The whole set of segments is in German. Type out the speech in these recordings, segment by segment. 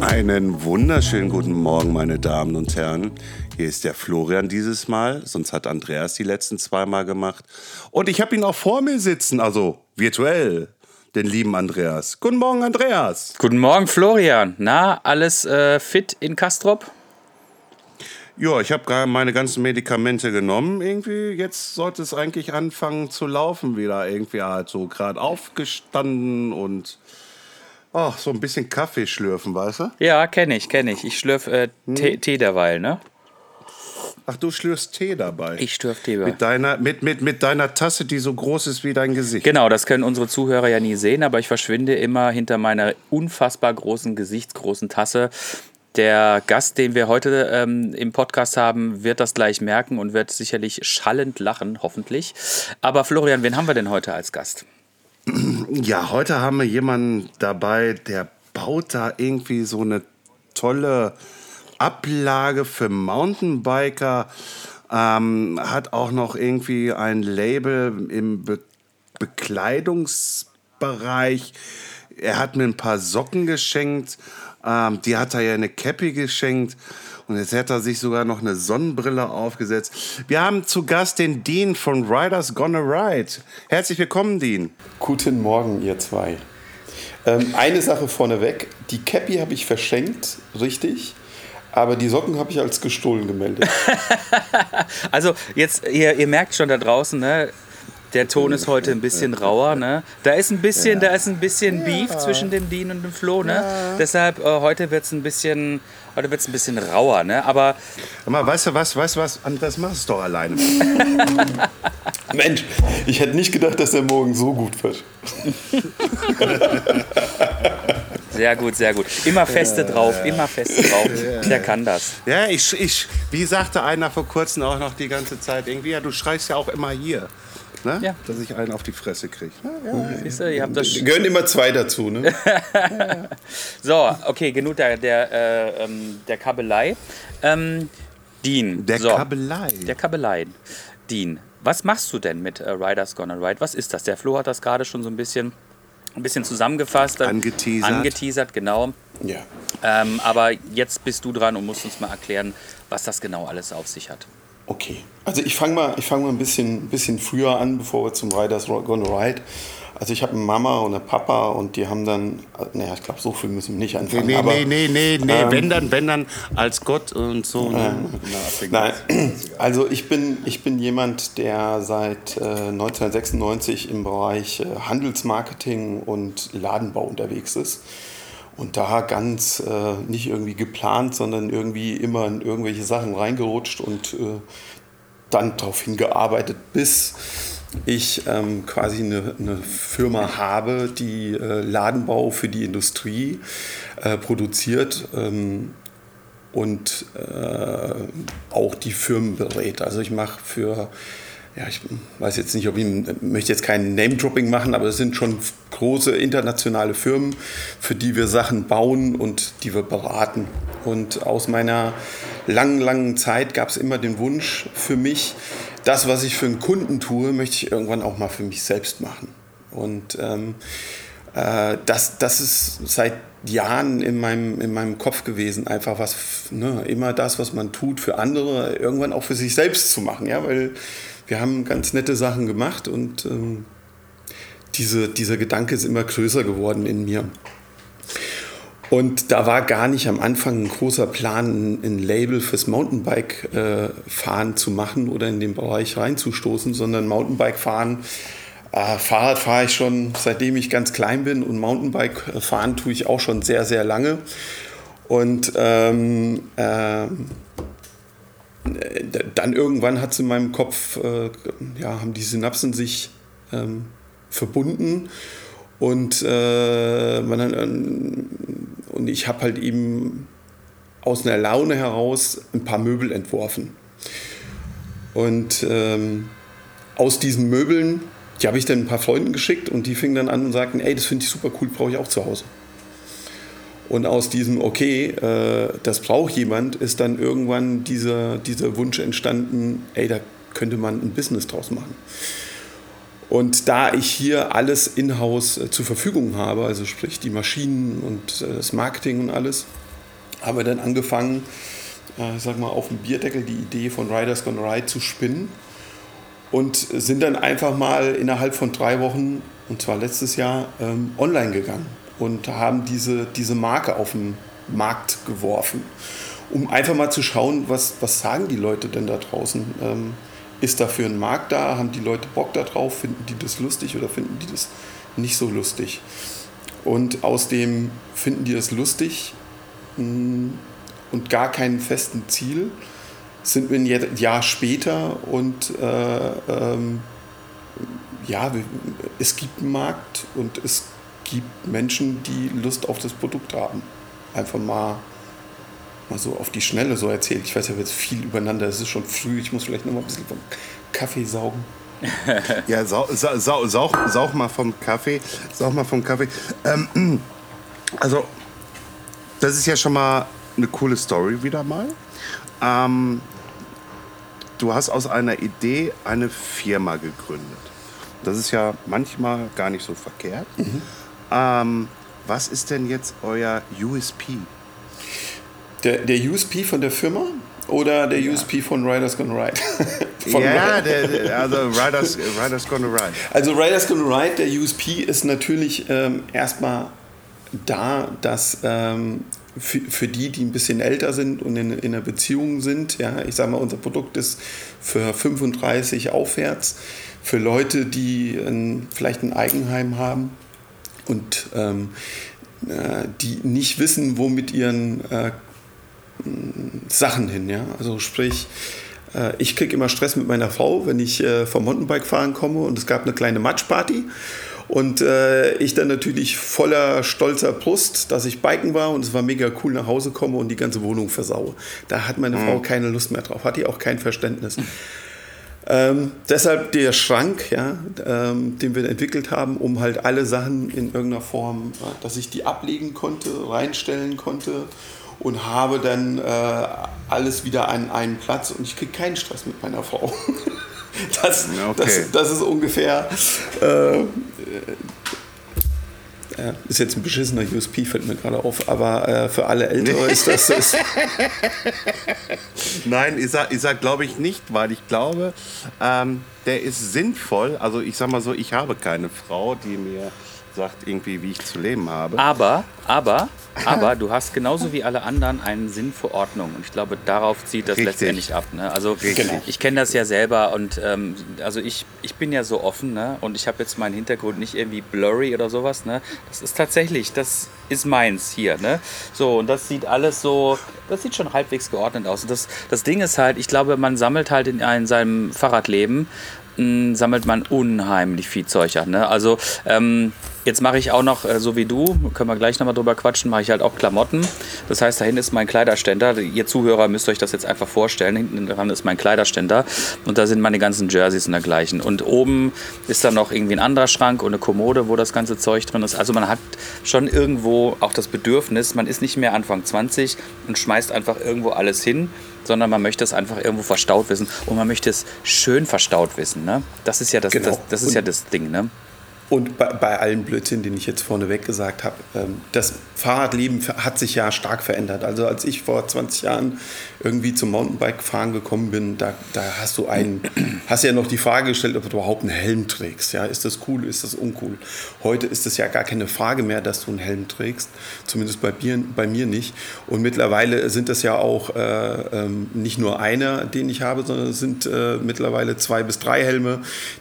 Einen wunderschönen guten Morgen, meine Damen und Herren. Hier ist der Florian dieses Mal, sonst hat Andreas die letzten zweimal gemacht. Und ich habe ihn auch vor mir sitzen, also virtuell, den lieben Andreas. Guten Morgen, Andreas. Guten Morgen, Florian. Na, alles äh, fit in Kastrop? Ja, ich habe gerade meine ganzen Medikamente genommen. Irgendwie, jetzt sollte es eigentlich anfangen zu laufen wieder. Irgendwie halt so gerade aufgestanden und ach, so ein bisschen Kaffee schlürfen, weißt du? Ja, kenne ich, kenne ich. Ich schlürfe äh, Hm. Tee, Tee derweil, ne? Ach, du schlürfst Tee dabei. Ich schlürfe Tee. mit deiner, mit, mit, mit deiner Tasse, die so groß ist wie dein Gesicht. Genau, das können unsere Zuhörer ja nie sehen, aber ich verschwinde immer hinter meiner unfassbar großen, gesichtsgroßen Tasse. Der Gast, den wir heute ähm, im Podcast haben, wird das gleich merken und wird sicherlich schallend lachen, hoffentlich. Aber Florian, wen haben wir denn heute als Gast? Ja, heute haben wir jemanden dabei, der baut da irgendwie so eine tolle Ablage für Mountainbiker, ähm, hat auch noch irgendwie ein Label im Be Bekleidungsbereich. Er hat mir ein paar Socken geschenkt, ähm, die hat er ja eine Cappy geschenkt. Und jetzt hat er sich sogar noch eine Sonnenbrille aufgesetzt. Wir haben zu Gast den Dean von Riders Gonna Ride. Herzlich willkommen, Dean. Guten Morgen, ihr zwei. Ähm, eine Sache vorneweg: Die Cappy habe ich verschenkt, richtig. Aber die Socken habe ich als gestohlen gemeldet. Also jetzt, ihr, ihr merkt schon da draußen, ne? Der Ton ist heute ein bisschen rauer, ne? Da ist ein bisschen, da ist ein bisschen Beef zwischen dem Dean und dem Flo, ne? Deshalb äh, heute wird es ein bisschen, heute wird's ein bisschen rauer, ne? Aber mal, weißt du was, weißt du was, das machst du doch alleine. Mensch, ich hätte nicht gedacht, dass der morgen so gut wird. sehr gut, sehr gut. Immer feste drauf, immer feste drauf. Der kann das. Ja, ich, ich, wie sagte einer vor kurzem auch noch die ganze Zeit, irgendwie, ja, du schreist ja auch immer hier. Ne? Ja. Dass ich einen auf die Fresse kriege. Siehst du, ihr habt das. Gehören immer zwei dazu, ne? So, okay, genug der, der, äh, ähm, der Kabelei. Ähm, Dean. Der so. Kabelei. Der Kabelei. Dean, was machst du denn mit äh, Riders Gonna Ride? Was ist das? Der Flo hat das gerade schon so ein bisschen, ein bisschen zusammengefasst. Angeteasert. Angeteasert, genau. Ja. Ähm, aber jetzt bist du dran und musst uns mal erklären, was das genau alles auf sich hat. Okay. Also ich fange mal, ich fang mal ein bisschen, bisschen früher an, bevor wir zum Riders Gonna Ride. Also ich habe eine Mama und eine Papa und die haben dann, äh, naja, ich glaube, so viel müssen wir nicht Nee, anfangen. nee, aber, nee, nee, nee, nee. ähm, wenn dann, wenn dann als Gott und so. ne? Nein, also ich bin, ich bin jemand, der seit äh, 1996 im Bereich äh, Handelsmarketing und Ladenbau unterwegs ist. Und da ganz äh, nicht irgendwie geplant, sondern irgendwie immer in irgendwelche Sachen reingerutscht und äh, dann darauf hingearbeitet, bis ich ähm, quasi eine, eine Firma habe, die äh, Ladenbau für die Industrie äh, produziert. Ähm, und äh, auch die Firmen berät. Also ich mache für, ja, ich weiß jetzt nicht, ob ich möchte jetzt kein Name-Dropping machen, aber es sind schon große internationale Firmen, für die wir Sachen bauen und die wir beraten. Und aus meiner langen, langen Zeit gab es immer den Wunsch für mich, das, was ich für einen Kunden tue, möchte ich irgendwann auch mal für mich selbst machen. Und ähm, äh, das, das ist seit Jahren in meinem, in meinem Kopf gewesen, einfach was, ne, immer das, was man tut für andere, irgendwann auch für sich selbst zu machen, ja, weil wir haben ganz nette Sachen gemacht und ähm, diese, dieser Gedanke ist immer größer geworden in mir. Und da war gar nicht am Anfang ein großer Plan, ein, Label fürs Mountainbike-Fahren zu machen oder in den Bereich reinzustoßen, sondern Mountainbike-Fahren äh, Fahrrad fahre ich schon seitdem ich ganz klein bin und Mountainbike fahren tue ich auch schon sehr, sehr lange. Und ähm, äh, dann irgendwann hat es in meinem Kopf, äh, ja, haben die Synapsen sich ähm, verbunden und, äh, man, äh, und ich habe halt eben aus einer Laune heraus ein paar Möbel entworfen. Und ähm, aus diesen Möbeln, die habe ich dann ein paar Freunden geschickt und die fingen dann an und sagten, ey, das finde ich super cool, brauche ich auch zu Hause. Und aus diesem, okay, äh, das braucht jemand, ist dann irgendwann dieser, dieser Wunsch entstanden, ey, da könnte man ein Business draus machen. Und da ich hier alles in-house äh, zur Verfügung habe, also sprich die Maschinen und äh, das Marketing und alles, haben wir dann angefangen, äh, sag mal, auf dem Bierdeckel die Idee von Riders Gonna Ride zu spinnen und sind dann einfach mal innerhalb von drei Wochen, und zwar letztes Jahr, ähm, online gegangen und haben diese, diese Marke auf den Markt geworfen, um einfach mal zu schauen, was, was sagen die Leute denn da draußen. Ähm, ist dafür ein Markt da? Haben die Leute Bock darauf? Finden die das lustig oder finden die das nicht so lustig? Und aus dem finden die das lustig mm, und gar keinen festen Ziel sind wir ein Jahr später und äh, ähm, ja, es gibt einen Markt und es gibt Menschen, die Lust auf das Produkt haben. Einfach mal mal so auf die Schnelle so erzählt. Ich weiß ja jetzt viel übereinander, es ist schon früh, ich muss vielleicht noch mal ein bisschen vom Kaffee saugen. ja, sau, sau, sau, saug, mal vom Kaffee. Saug mal vom Kaffee. Ähm, also, das ist ja schon mal eine coole Story wieder mal. Ähm, du hast aus einer Idee eine Firma gegründet. Das ist ja manchmal gar nicht so verkehrt. Mhm. Ähm, was ist denn jetzt euer USP? Der, der USP von der Firma oder der ja. USP von Riders Gonna Ride? ja, der, der, also Riders, Riders Gonna Ride. Also Riders Gonna Ride, der USP ist natürlich ähm, erstmal da, dass ähm, für, für, die, die ein bisschen älter sind und in, in einer Beziehung sind, ja, ich sage mal, unser Produkt ist für 35 aufwärts, für Leute, die ein, vielleicht ein Eigenheim haben und ähm, äh, die nicht wissen, wo mit ihren äh, Sachen hin. Ja? Also sprich, äh, ich kriege immer Stress mit meiner Frau, wenn ich äh, vom Mountainbike-Fahren komme und es gab eine kleine Matschparty. Und äh, ich dann natürlich voller stolzer Brust, dass ich biken war und es war mega cool nach Hause komme und die ganze Wohnung versaue. Da hat meine mhm. Frau keine Lust mehr drauf, hat die auch kein Verständnis. Ähm, deshalb der Schrank, ja, ähm, den wir entwickelt haben, um halt alle Sachen in irgendeiner Form, äh, dass ich die ablegen konnte, reinstellen konnte und habe dann äh, alles wieder an einen Platz und ich kriege keinen Stress mit meiner Frau. das, okay. das, das, ist ungefähr. Äh, äh, ist jetzt ein beschissener USP, fällt mir gerade auf, aber äh, für alle Ältere ist das. Ist Nein, ich sag, ich sag glaube ich nicht, weil ich glaube, ähm, der ist sinnvoll. Also ich sag mal so, ich habe keine Frau, die mir sagt irgendwie, wie ich zu leben habe. Aber, aber, aber du hast genauso wie alle anderen einen Sinn für Ordnung. Und ich glaube, darauf zieht das Richtig. letztendlich ab. Ne? Also Richtig. ich kenne das ja selber und ähm, also ich, ich bin ja so offen ne? und ich habe jetzt meinen Hintergrund nicht irgendwie blurry oder sowas. Ne? Das ist tatsächlich, das ist meins hier. Ne? So, und das sieht alles so, das sieht schon halbwegs geordnet aus. Und das, das Ding ist halt, ich glaube, man sammelt halt in, in seinem Fahrradleben sammelt man unheimlich viel Zeug an. Ne? Also ähm, jetzt mache ich auch noch, äh, so wie du, können wir gleich nochmal drüber quatschen, mache ich halt auch Klamotten. Das heißt, da hinten ist mein Kleiderständer. Ihr Zuhörer müsst euch das jetzt einfach vorstellen. Hinten dran ist mein Kleiderständer und da sind meine ganzen Jerseys und dergleichen. Und oben ist dann noch irgendwie ein anderer Schrank und eine Kommode, wo das ganze Zeug drin ist. Also man hat schon irgendwo auch das Bedürfnis, man ist nicht mehr Anfang 20 und schmeißt einfach irgendwo alles hin sondern man möchte es einfach irgendwo verstaut wissen und man möchte es schön verstaut wissen. Ne? Das ist ja das, genau. das, das ist ja das Ding. Ne? Und bei, bei allen Blödsinn, den ich jetzt vorneweg gesagt habe, ähm, das Fahrradleben hat sich ja stark verändert. Also als ich vor 20 Jahren irgendwie zum Mountainbike-Fahren gekommen bin, da, da hast du einen, hast ja noch die Frage gestellt, ob du überhaupt einen Helm trägst. Ja, ist das cool, ist das uncool? Heute ist es ja gar keine Frage mehr, dass du einen Helm trägst, zumindest bei mir, bei mir nicht. Und mittlerweile sind das ja auch äh, ähm, nicht nur einer, den ich habe, sondern es sind äh, mittlerweile zwei bis drei Helme,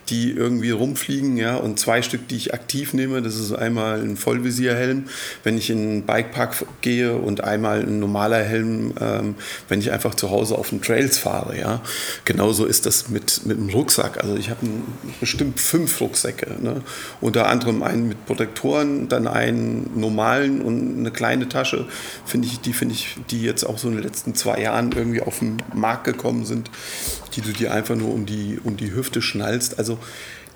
die irgendwie rumfliegen, ja, und zwei Stück die ich aktiv nehme. Das ist einmal ein Vollvisierhelm, wenn ich in einen Bikepark gehe und einmal ein normaler Helm, ähm, wenn ich einfach zu Hause auf den Trails fahre. Ja? Genauso ist das mit, mit dem Rucksack. Also ich habe bestimmt fünf Rucksäcke. Ne? Unter anderem einen mit Protektoren, dann einen normalen und eine kleine Tasche. Finde ich, die finde ich, die jetzt auch so in den letzten zwei Jahren irgendwie auf den Markt gekommen sind, die du dir einfach nur um die, um die Hüfte schnallst. Also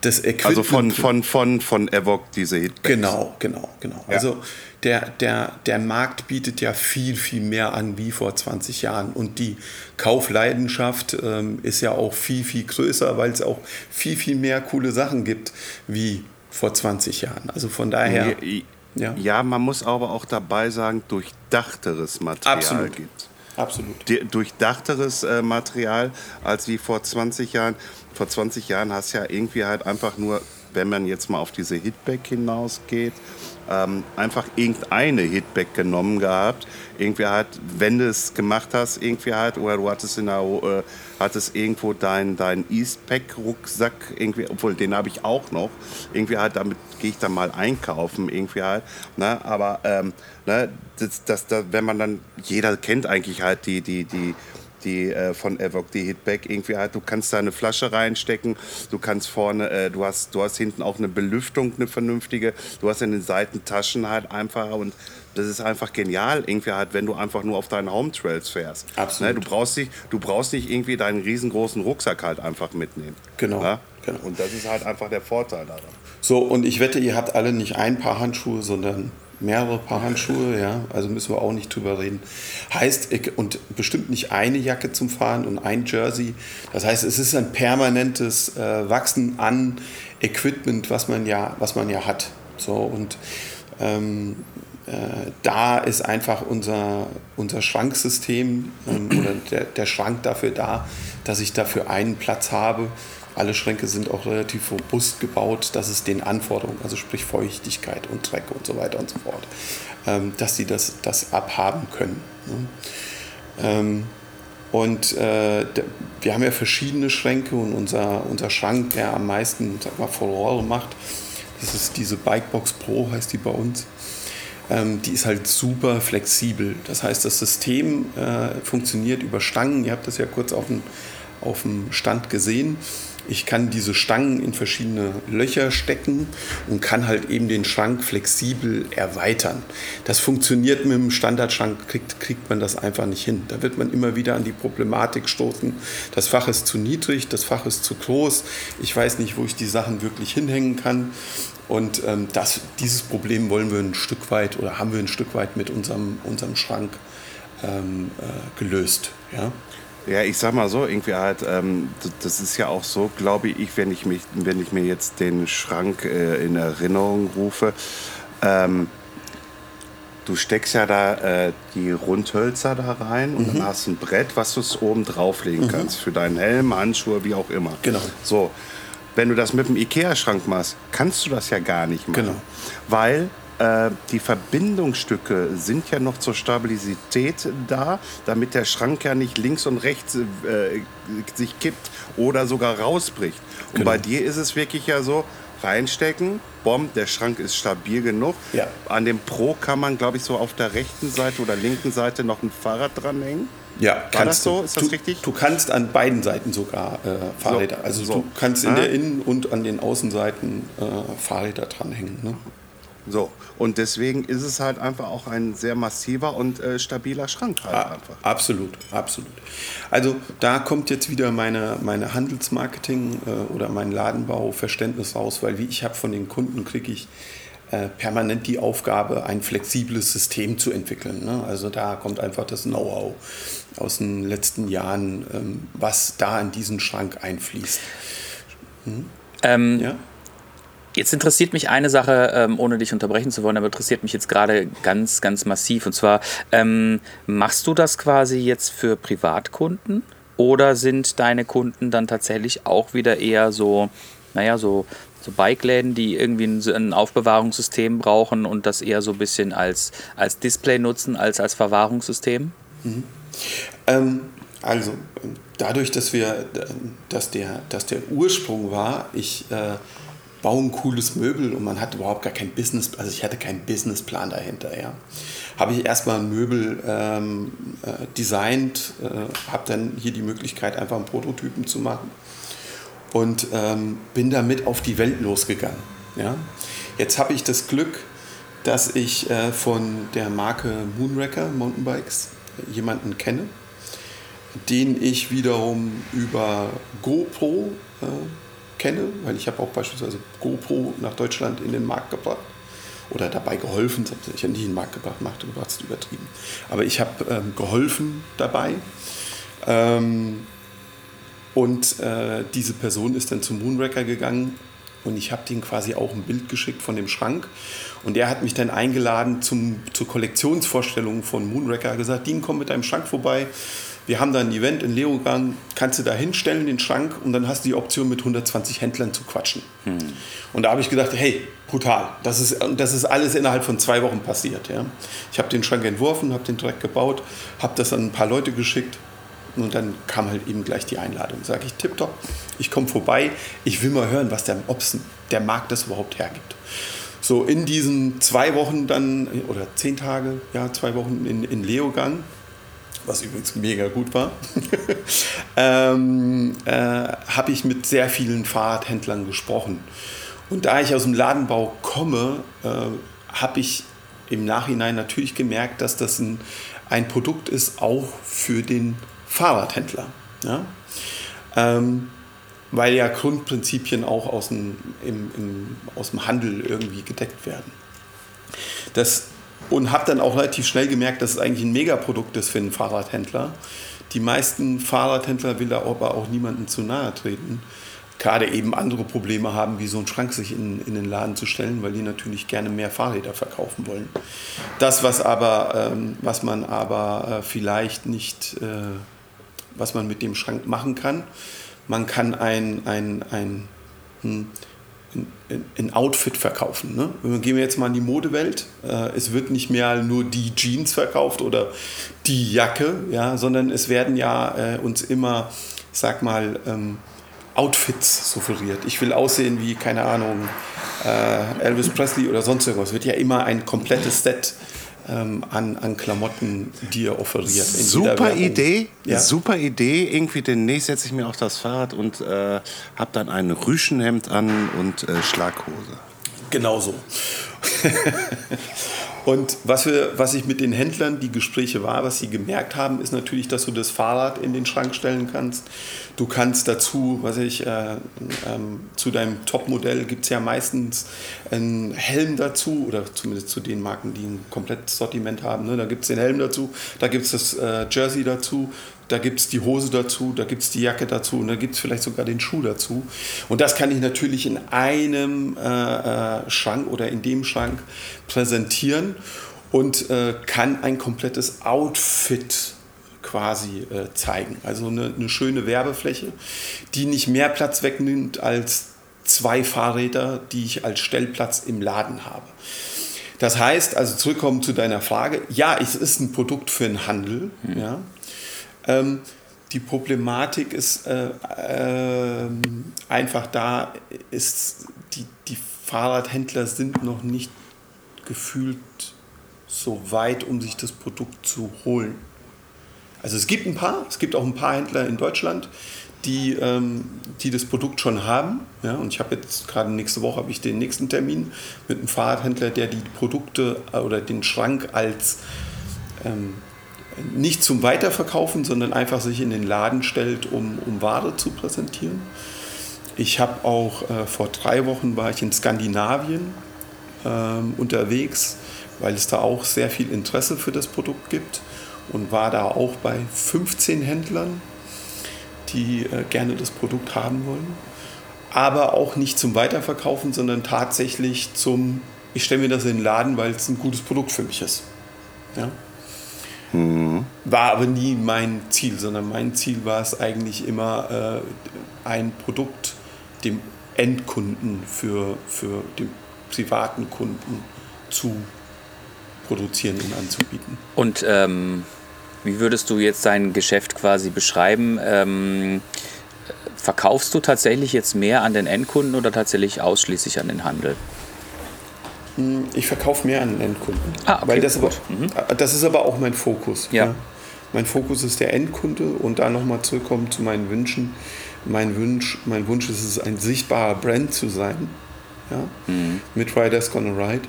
das Equipment. Also von, von, von, von Evoc diese Hitbags. Genau, genau, genau. Ja. Also der, der, der Markt bietet ja viel, viel mehr an wie vor 20 Jahren. Und die Kaufleidenschaft ähm, ist ja auch viel, viel größer, weil es auch viel, viel mehr coole Sachen gibt wie vor 20 Jahren. Also von daher. Ja, ja man muss aber auch dabei sagen, durchdachteres Material Absolut. gibt. Absolut. durchdachteres äh, Material als wie vor 20 Jahren. Vor 20 Jahren hast du ja irgendwie halt einfach nur, wenn man jetzt mal auf diese Hitback hinausgeht, ähm, einfach irgendeine Hitback genommen gehabt. Irgendwie halt, wenn du es gemacht hast, irgendwie halt, oder du hattest, in der, äh, hattest irgendwo deinen dein Eastpack-Rucksack, irgendwie, obwohl den habe ich auch noch. Irgendwie halt, damit gehe ich dann mal einkaufen, irgendwie halt. Ne? Aber ähm, ne, das, das, das, wenn man dann, jeder kennt eigentlich halt die, die, die, die äh, von Evoc, die Hitback irgendwie halt, du kannst da eine Flasche reinstecken, du kannst vorne, äh, du hast, du hast hinten auch eine Belüftung, eine vernünftige, du hast in den Seitentaschen halt einfach und das ist einfach genial, irgendwie halt, wenn du einfach nur auf deinen Home Trails fährst. Absolut. Ne, du, brauchst nicht, du brauchst nicht irgendwie deinen riesengroßen Rucksack halt einfach mitnehmen. Genau. Ne? genau. Und das ist halt einfach der Vorteil daran. So, und ich wette, ihr habt alle nicht ein Paar Handschuhe, sondern mehrere Paar Handschuhe, ja, also müssen wir auch nicht drüber reden. Heißt, und bestimmt nicht eine Jacke zum Fahren und ein Jersey. Das heißt, es ist ein permanentes äh, Wachsen an Equipment, was man ja, was man ja hat. So, und ähm, äh, da ist einfach unser, unser Schranksystem ähm, oder der, der Schrank dafür da, dass ich dafür einen Platz habe, alle Schränke sind auch relativ robust gebaut, dass es den Anforderungen, also sprich Feuchtigkeit und Dreck und so weiter und so fort, ähm, dass sie das, das abhaben können. Ne? Ähm, und äh, wir haben ja verschiedene Schränke und unser, unser Schrank, der am meisten Furore macht, das ist diese Bikebox Pro, heißt die bei uns. Ähm, die ist halt super flexibel. Das heißt, das System äh, funktioniert über Stangen. Ihr habt das ja kurz auf dem, auf dem Stand gesehen. Ich kann diese Stangen in verschiedene Löcher stecken und kann halt eben den Schrank flexibel erweitern. Das funktioniert mit dem Standardschrank, kriegt, kriegt man das einfach nicht hin. Da wird man immer wieder an die Problematik stoßen. Das Fach ist zu niedrig, das Fach ist zu groß. Ich weiß nicht, wo ich die Sachen wirklich hinhängen kann. Und ähm, das, dieses Problem wollen wir ein Stück weit oder haben wir ein Stück weit mit unserem, unserem Schrank ähm, äh, gelöst. Ja? Ja, ich sag mal so, irgendwie halt, ähm, das ist ja auch so, glaube ich, wenn ich, mich, wenn ich mir jetzt den Schrank äh, in Erinnerung rufe, ähm, du steckst ja da äh, die Rundhölzer da rein und mhm. dann hast du ein Brett, was du oben drauflegen mhm. kannst für deinen Helm, Handschuhe, wie auch immer. Genau. So, wenn du das mit dem Ikea-Schrank machst, kannst du das ja gar nicht machen. Genau. Weil äh, die Verbindungsstücke sind ja noch zur Stabilität da, damit der Schrank ja nicht links und rechts äh, sich kippt oder sogar rausbricht. Und genau. bei dir ist es wirklich ja so, reinstecken, bomb, der Schrank ist stabil genug. Ja. An dem Pro kann man, glaube ich, so auf der rechten Seite oder linken Seite noch ein Fahrrad dranhängen. Ja, War kannst das so? Ist das du, richtig? Du kannst an beiden Seiten sogar äh, Fahrräder. So, also so. du kannst in ah. der Innen- und an den Außenseiten äh, Fahrräder dranhängen. Ne? So, und deswegen ist es halt einfach auch ein sehr massiver und äh, stabiler Schrank halt ah, einfach. Absolut, absolut. Also da kommt jetzt wieder meine, meine Handelsmarketing äh, oder mein Ladenbauverständnis raus, weil wie ich habe von den Kunden, kriege ich äh, permanent die Aufgabe, ein flexibles System zu entwickeln. Ne? Also da kommt einfach das Know-how aus den letzten Jahren, ähm, was da in diesen Schrank einfließt. Hm? Ähm, ja? Jetzt interessiert mich eine Sache, ähm, ohne dich unterbrechen zu wollen, aber interessiert mich jetzt gerade ganz, ganz massiv. Und zwar, ähm, machst du das quasi jetzt für Privatkunden oder sind deine Kunden dann tatsächlich auch wieder eher so, naja, so, so Bikeläden, die irgendwie ein, ein Aufbewahrungssystem brauchen und das eher so ein bisschen als, als Display nutzen, als als Verwahrungssystem? Mhm. Ähm, also, dadurch, dass wir, dass der, dass der Ursprung war, ich. Äh, baue ein cooles Möbel und man hat überhaupt gar kein Business, also ich hatte keinen Businessplan dahinter, ja. Habe ich erstmal ein Möbel ähm, äh, designt, äh, habe dann hier die Möglichkeit, einfach einen Prototypen zu machen und ähm, bin damit auf die Welt losgegangen. Ja. Jetzt habe ich das Glück, dass ich äh, von der Marke Moonraker Mountainbikes jemanden kenne, den ich wiederum über GoPro äh, kenne, weil ich habe auch beispielsweise GoPro nach Deutschland in den Markt gebracht oder dabei geholfen. Ich habe nicht in den Markt gebracht, macht es übertrieben. Aber ich habe ähm, geholfen dabei. Ähm, und äh, diese Person ist dann zum Moonraker gegangen und ich habe den quasi auch ein Bild geschickt von dem Schrank. Und er hat mich dann eingeladen zum, zur Kollektionsvorstellung von Moonraker. gesagt, Dean, komm mit deinem Schrank vorbei. Wir haben da ein Event in Leogang, kannst du da hinstellen, den Schrank, und dann hast du die Option, mit 120 Händlern zu quatschen. Hm. Und da habe ich gedacht, hey, brutal. Das ist, das ist alles innerhalb von zwei Wochen passiert. Ja. Ich habe den Schrank entworfen, habe den direkt gebaut, habe das an ein paar Leute geschickt. Und dann kam halt eben gleich die Einladung. Sage ich, tipptopp, ich komme vorbei, ich will mal hören, was der, ob's der Markt das überhaupt hergibt. So in diesen zwei Wochen dann, oder zehn Tage, ja, zwei Wochen in, in Leogang, was übrigens mega gut war, ähm, äh, habe ich mit sehr vielen Fahrradhändlern gesprochen. Und da ich aus dem Ladenbau komme, äh, habe ich im Nachhinein natürlich gemerkt, dass das ein, ein Produkt ist, auch für den Fahrradhändler. Ja? Ähm, weil ja Grundprinzipien auch aus dem, im, im, aus dem Handel irgendwie gedeckt werden. Das, und habe dann auch relativ schnell gemerkt, dass es eigentlich ein Megaprodukt ist für einen Fahrradhändler. Die meisten Fahrradhändler will da aber auch niemandem zu nahe treten. Gerade eben andere Probleme haben, wie so einen Schrank sich in, in den Laden zu stellen, weil die natürlich gerne mehr Fahrräder verkaufen wollen. Das, was, aber, ähm, was man aber äh, vielleicht nicht, äh, was man mit dem Schrank machen kann, man kann ein, ein, ein, ein, ein Outfit verkaufen. Ne? Gehen wir jetzt mal in die Modewelt. Äh, es wird nicht mehr nur die Jeans verkauft oder die Jacke, ja, sondern es werden ja äh, uns immer, sag mal, ähm, Outfits sufferiert. Ich will aussehen wie, keine Ahnung, äh, Elvis Presley oder sonst irgendwas. Es wird ja immer ein komplettes Set ähm, an, an Klamotten dir offeriert. Super Idee, ja? super Idee. Irgendwie demnächst setze ich mir auf das Fahrrad und äh, habe dann ein Rüschenhemd an und äh, Schlaghose. Genau so. Und was, wir, was ich mit den Händlern, die Gespräche war, was sie gemerkt haben, ist natürlich, dass du das Fahrrad in den Schrank stellen kannst. Du kannst dazu, was ich, äh, ähm, zu deinem Topmodell gibt es ja meistens einen Helm dazu, oder zumindest zu den Marken, die ein komplettes Sortiment haben. Ne? Da gibt es den Helm dazu, da gibt es das äh, Jersey dazu, da gibt es die Hose dazu, da gibt es die Jacke dazu und da gibt es vielleicht sogar den Schuh dazu. Und das kann ich natürlich in einem äh, äh, Schrank oder in dem Schrank präsentieren und äh, kann ein komplettes Outfit quasi äh, zeigen. Also eine, eine schöne Werbefläche, die nicht mehr Platz wegnimmt als zwei Fahrräder, die ich als Stellplatz im Laden habe. Das heißt, also zurückkommen zu deiner Frage, ja, es ist ein Produkt für den Handel, mhm. ja, ähm, die Problematik ist äh, äh, einfach da, ist, die, die Fahrradhändler sind noch nicht gefühlt so weit, um sich das Produkt zu holen. Also es gibt ein paar, es gibt auch ein paar Händler in Deutschland, die, ähm, die das Produkt schon haben. Ja, und ich habe jetzt gerade nächste Woche habe ich den nächsten Termin mit einem Fahrradhändler, der die Produkte oder den Schrank als ähm, nicht zum Weiterverkaufen, sondern einfach sich in den Laden stellt, um, um Ware zu präsentieren. Ich habe auch äh, vor drei Wochen war ich in Skandinavien ähm, unterwegs, weil es da auch sehr viel Interesse für das Produkt gibt und war da auch bei 15 Händlern, die äh, gerne das Produkt haben wollen. Aber auch nicht zum Weiterverkaufen, sondern tatsächlich zum, ich stelle mir das in den Laden, weil es ein gutes Produkt für mich ist. Ja? Mhm. War aber nie mein Ziel, sondern mein Ziel war es eigentlich immer, äh, ein Produkt dem Endkunden für, für den privaten Kunden zu produzieren und anzubieten. Und ähm, wie würdest du jetzt dein Geschäft quasi beschreiben? Ähm, verkaufst du tatsächlich jetzt mehr an den Endkunden oder tatsächlich ausschließlich an den Handel? Ich verkaufe mehr an den Endkunden. Ah, okay, Weil das, aber. Mhm. das ist aber auch mein Fokus. Ja. Mein Fokus ist der Endkunde und da nochmal zurückkommen zu meinen Wünschen. Mein Wunsch, mein Wunsch ist es, ein sichtbarer Brand zu sein. Ja? Mhm. Mit Riders Gonna Ride.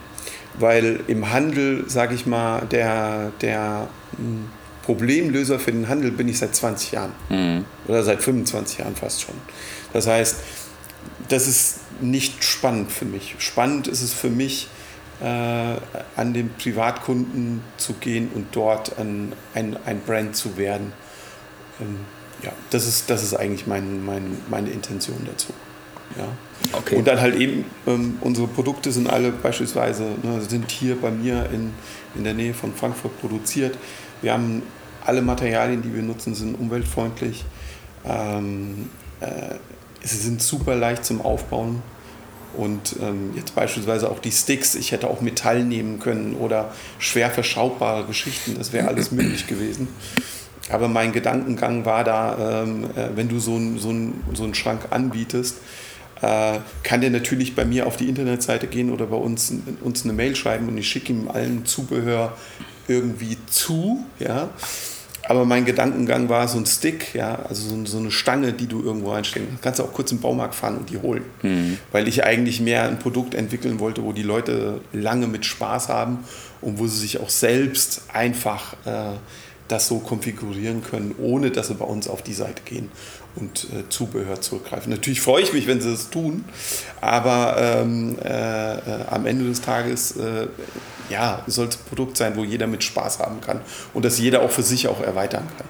Weil im Handel, sage ich mal, der, der mh, Problemlöser für den Handel bin ich seit 20 Jahren. Mhm. Oder seit 25 Jahren fast schon. Das heißt, das ist nicht spannend für mich. Spannend ist es für mich, äh, an den Privatkunden zu gehen und dort ein, ein, ein Brand zu werden. Ähm, ja, das ist, das ist eigentlich mein, mein, meine Intention dazu. Ja. Okay. Und dann halt eben, ähm, unsere Produkte sind alle beispielsweise, ne, sind hier bei mir in, in der Nähe von Frankfurt produziert. Wir haben alle Materialien, die wir nutzen, sind umweltfreundlich. Ähm, äh, sie sind super leicht zum Aufbauen. Und ähm, jetzt beispielsweise auch die Sticks, ich hätte auch Metall nehmen können oder schwer verschraubbare Geschichten, das wäre alles möglich gewesen. Aber mein Gedankengang war da, ähm, äh, wenn du so einen so so einen Schrank anbietest, äh, kann der natürlich bei mir auf die Internetseite gehen oder bei uns, uns eine Mail schreiben und ich schicke ihm allen Zubehör irgendwie zu. Ja? Aber mein Gedankengang war so ein Stick, ja, also so, so eine Stange, die du irgendwo einstecken kannst. Kannst du auch kurz im Baumarkt fahren und die holen. Weil ich eigentlich mehr ein Produkt entwickeln wollte, wo die Leute lange mit Spaß haben und wo sie sich auch selbst einfach äh, das so konfigurieren können, ohne dass sie bei uns auf die Seite gehen und äh, Zubehör zurückgreifen. Natürlich freue ich mich, wenn sie das tun, aber ähm, äh, äh, am Ende des Tages äh, ja, soll es ein Produkt sein, wo jeder mit Spaß haben kann und das jeder auch für sich auch erweitern kann.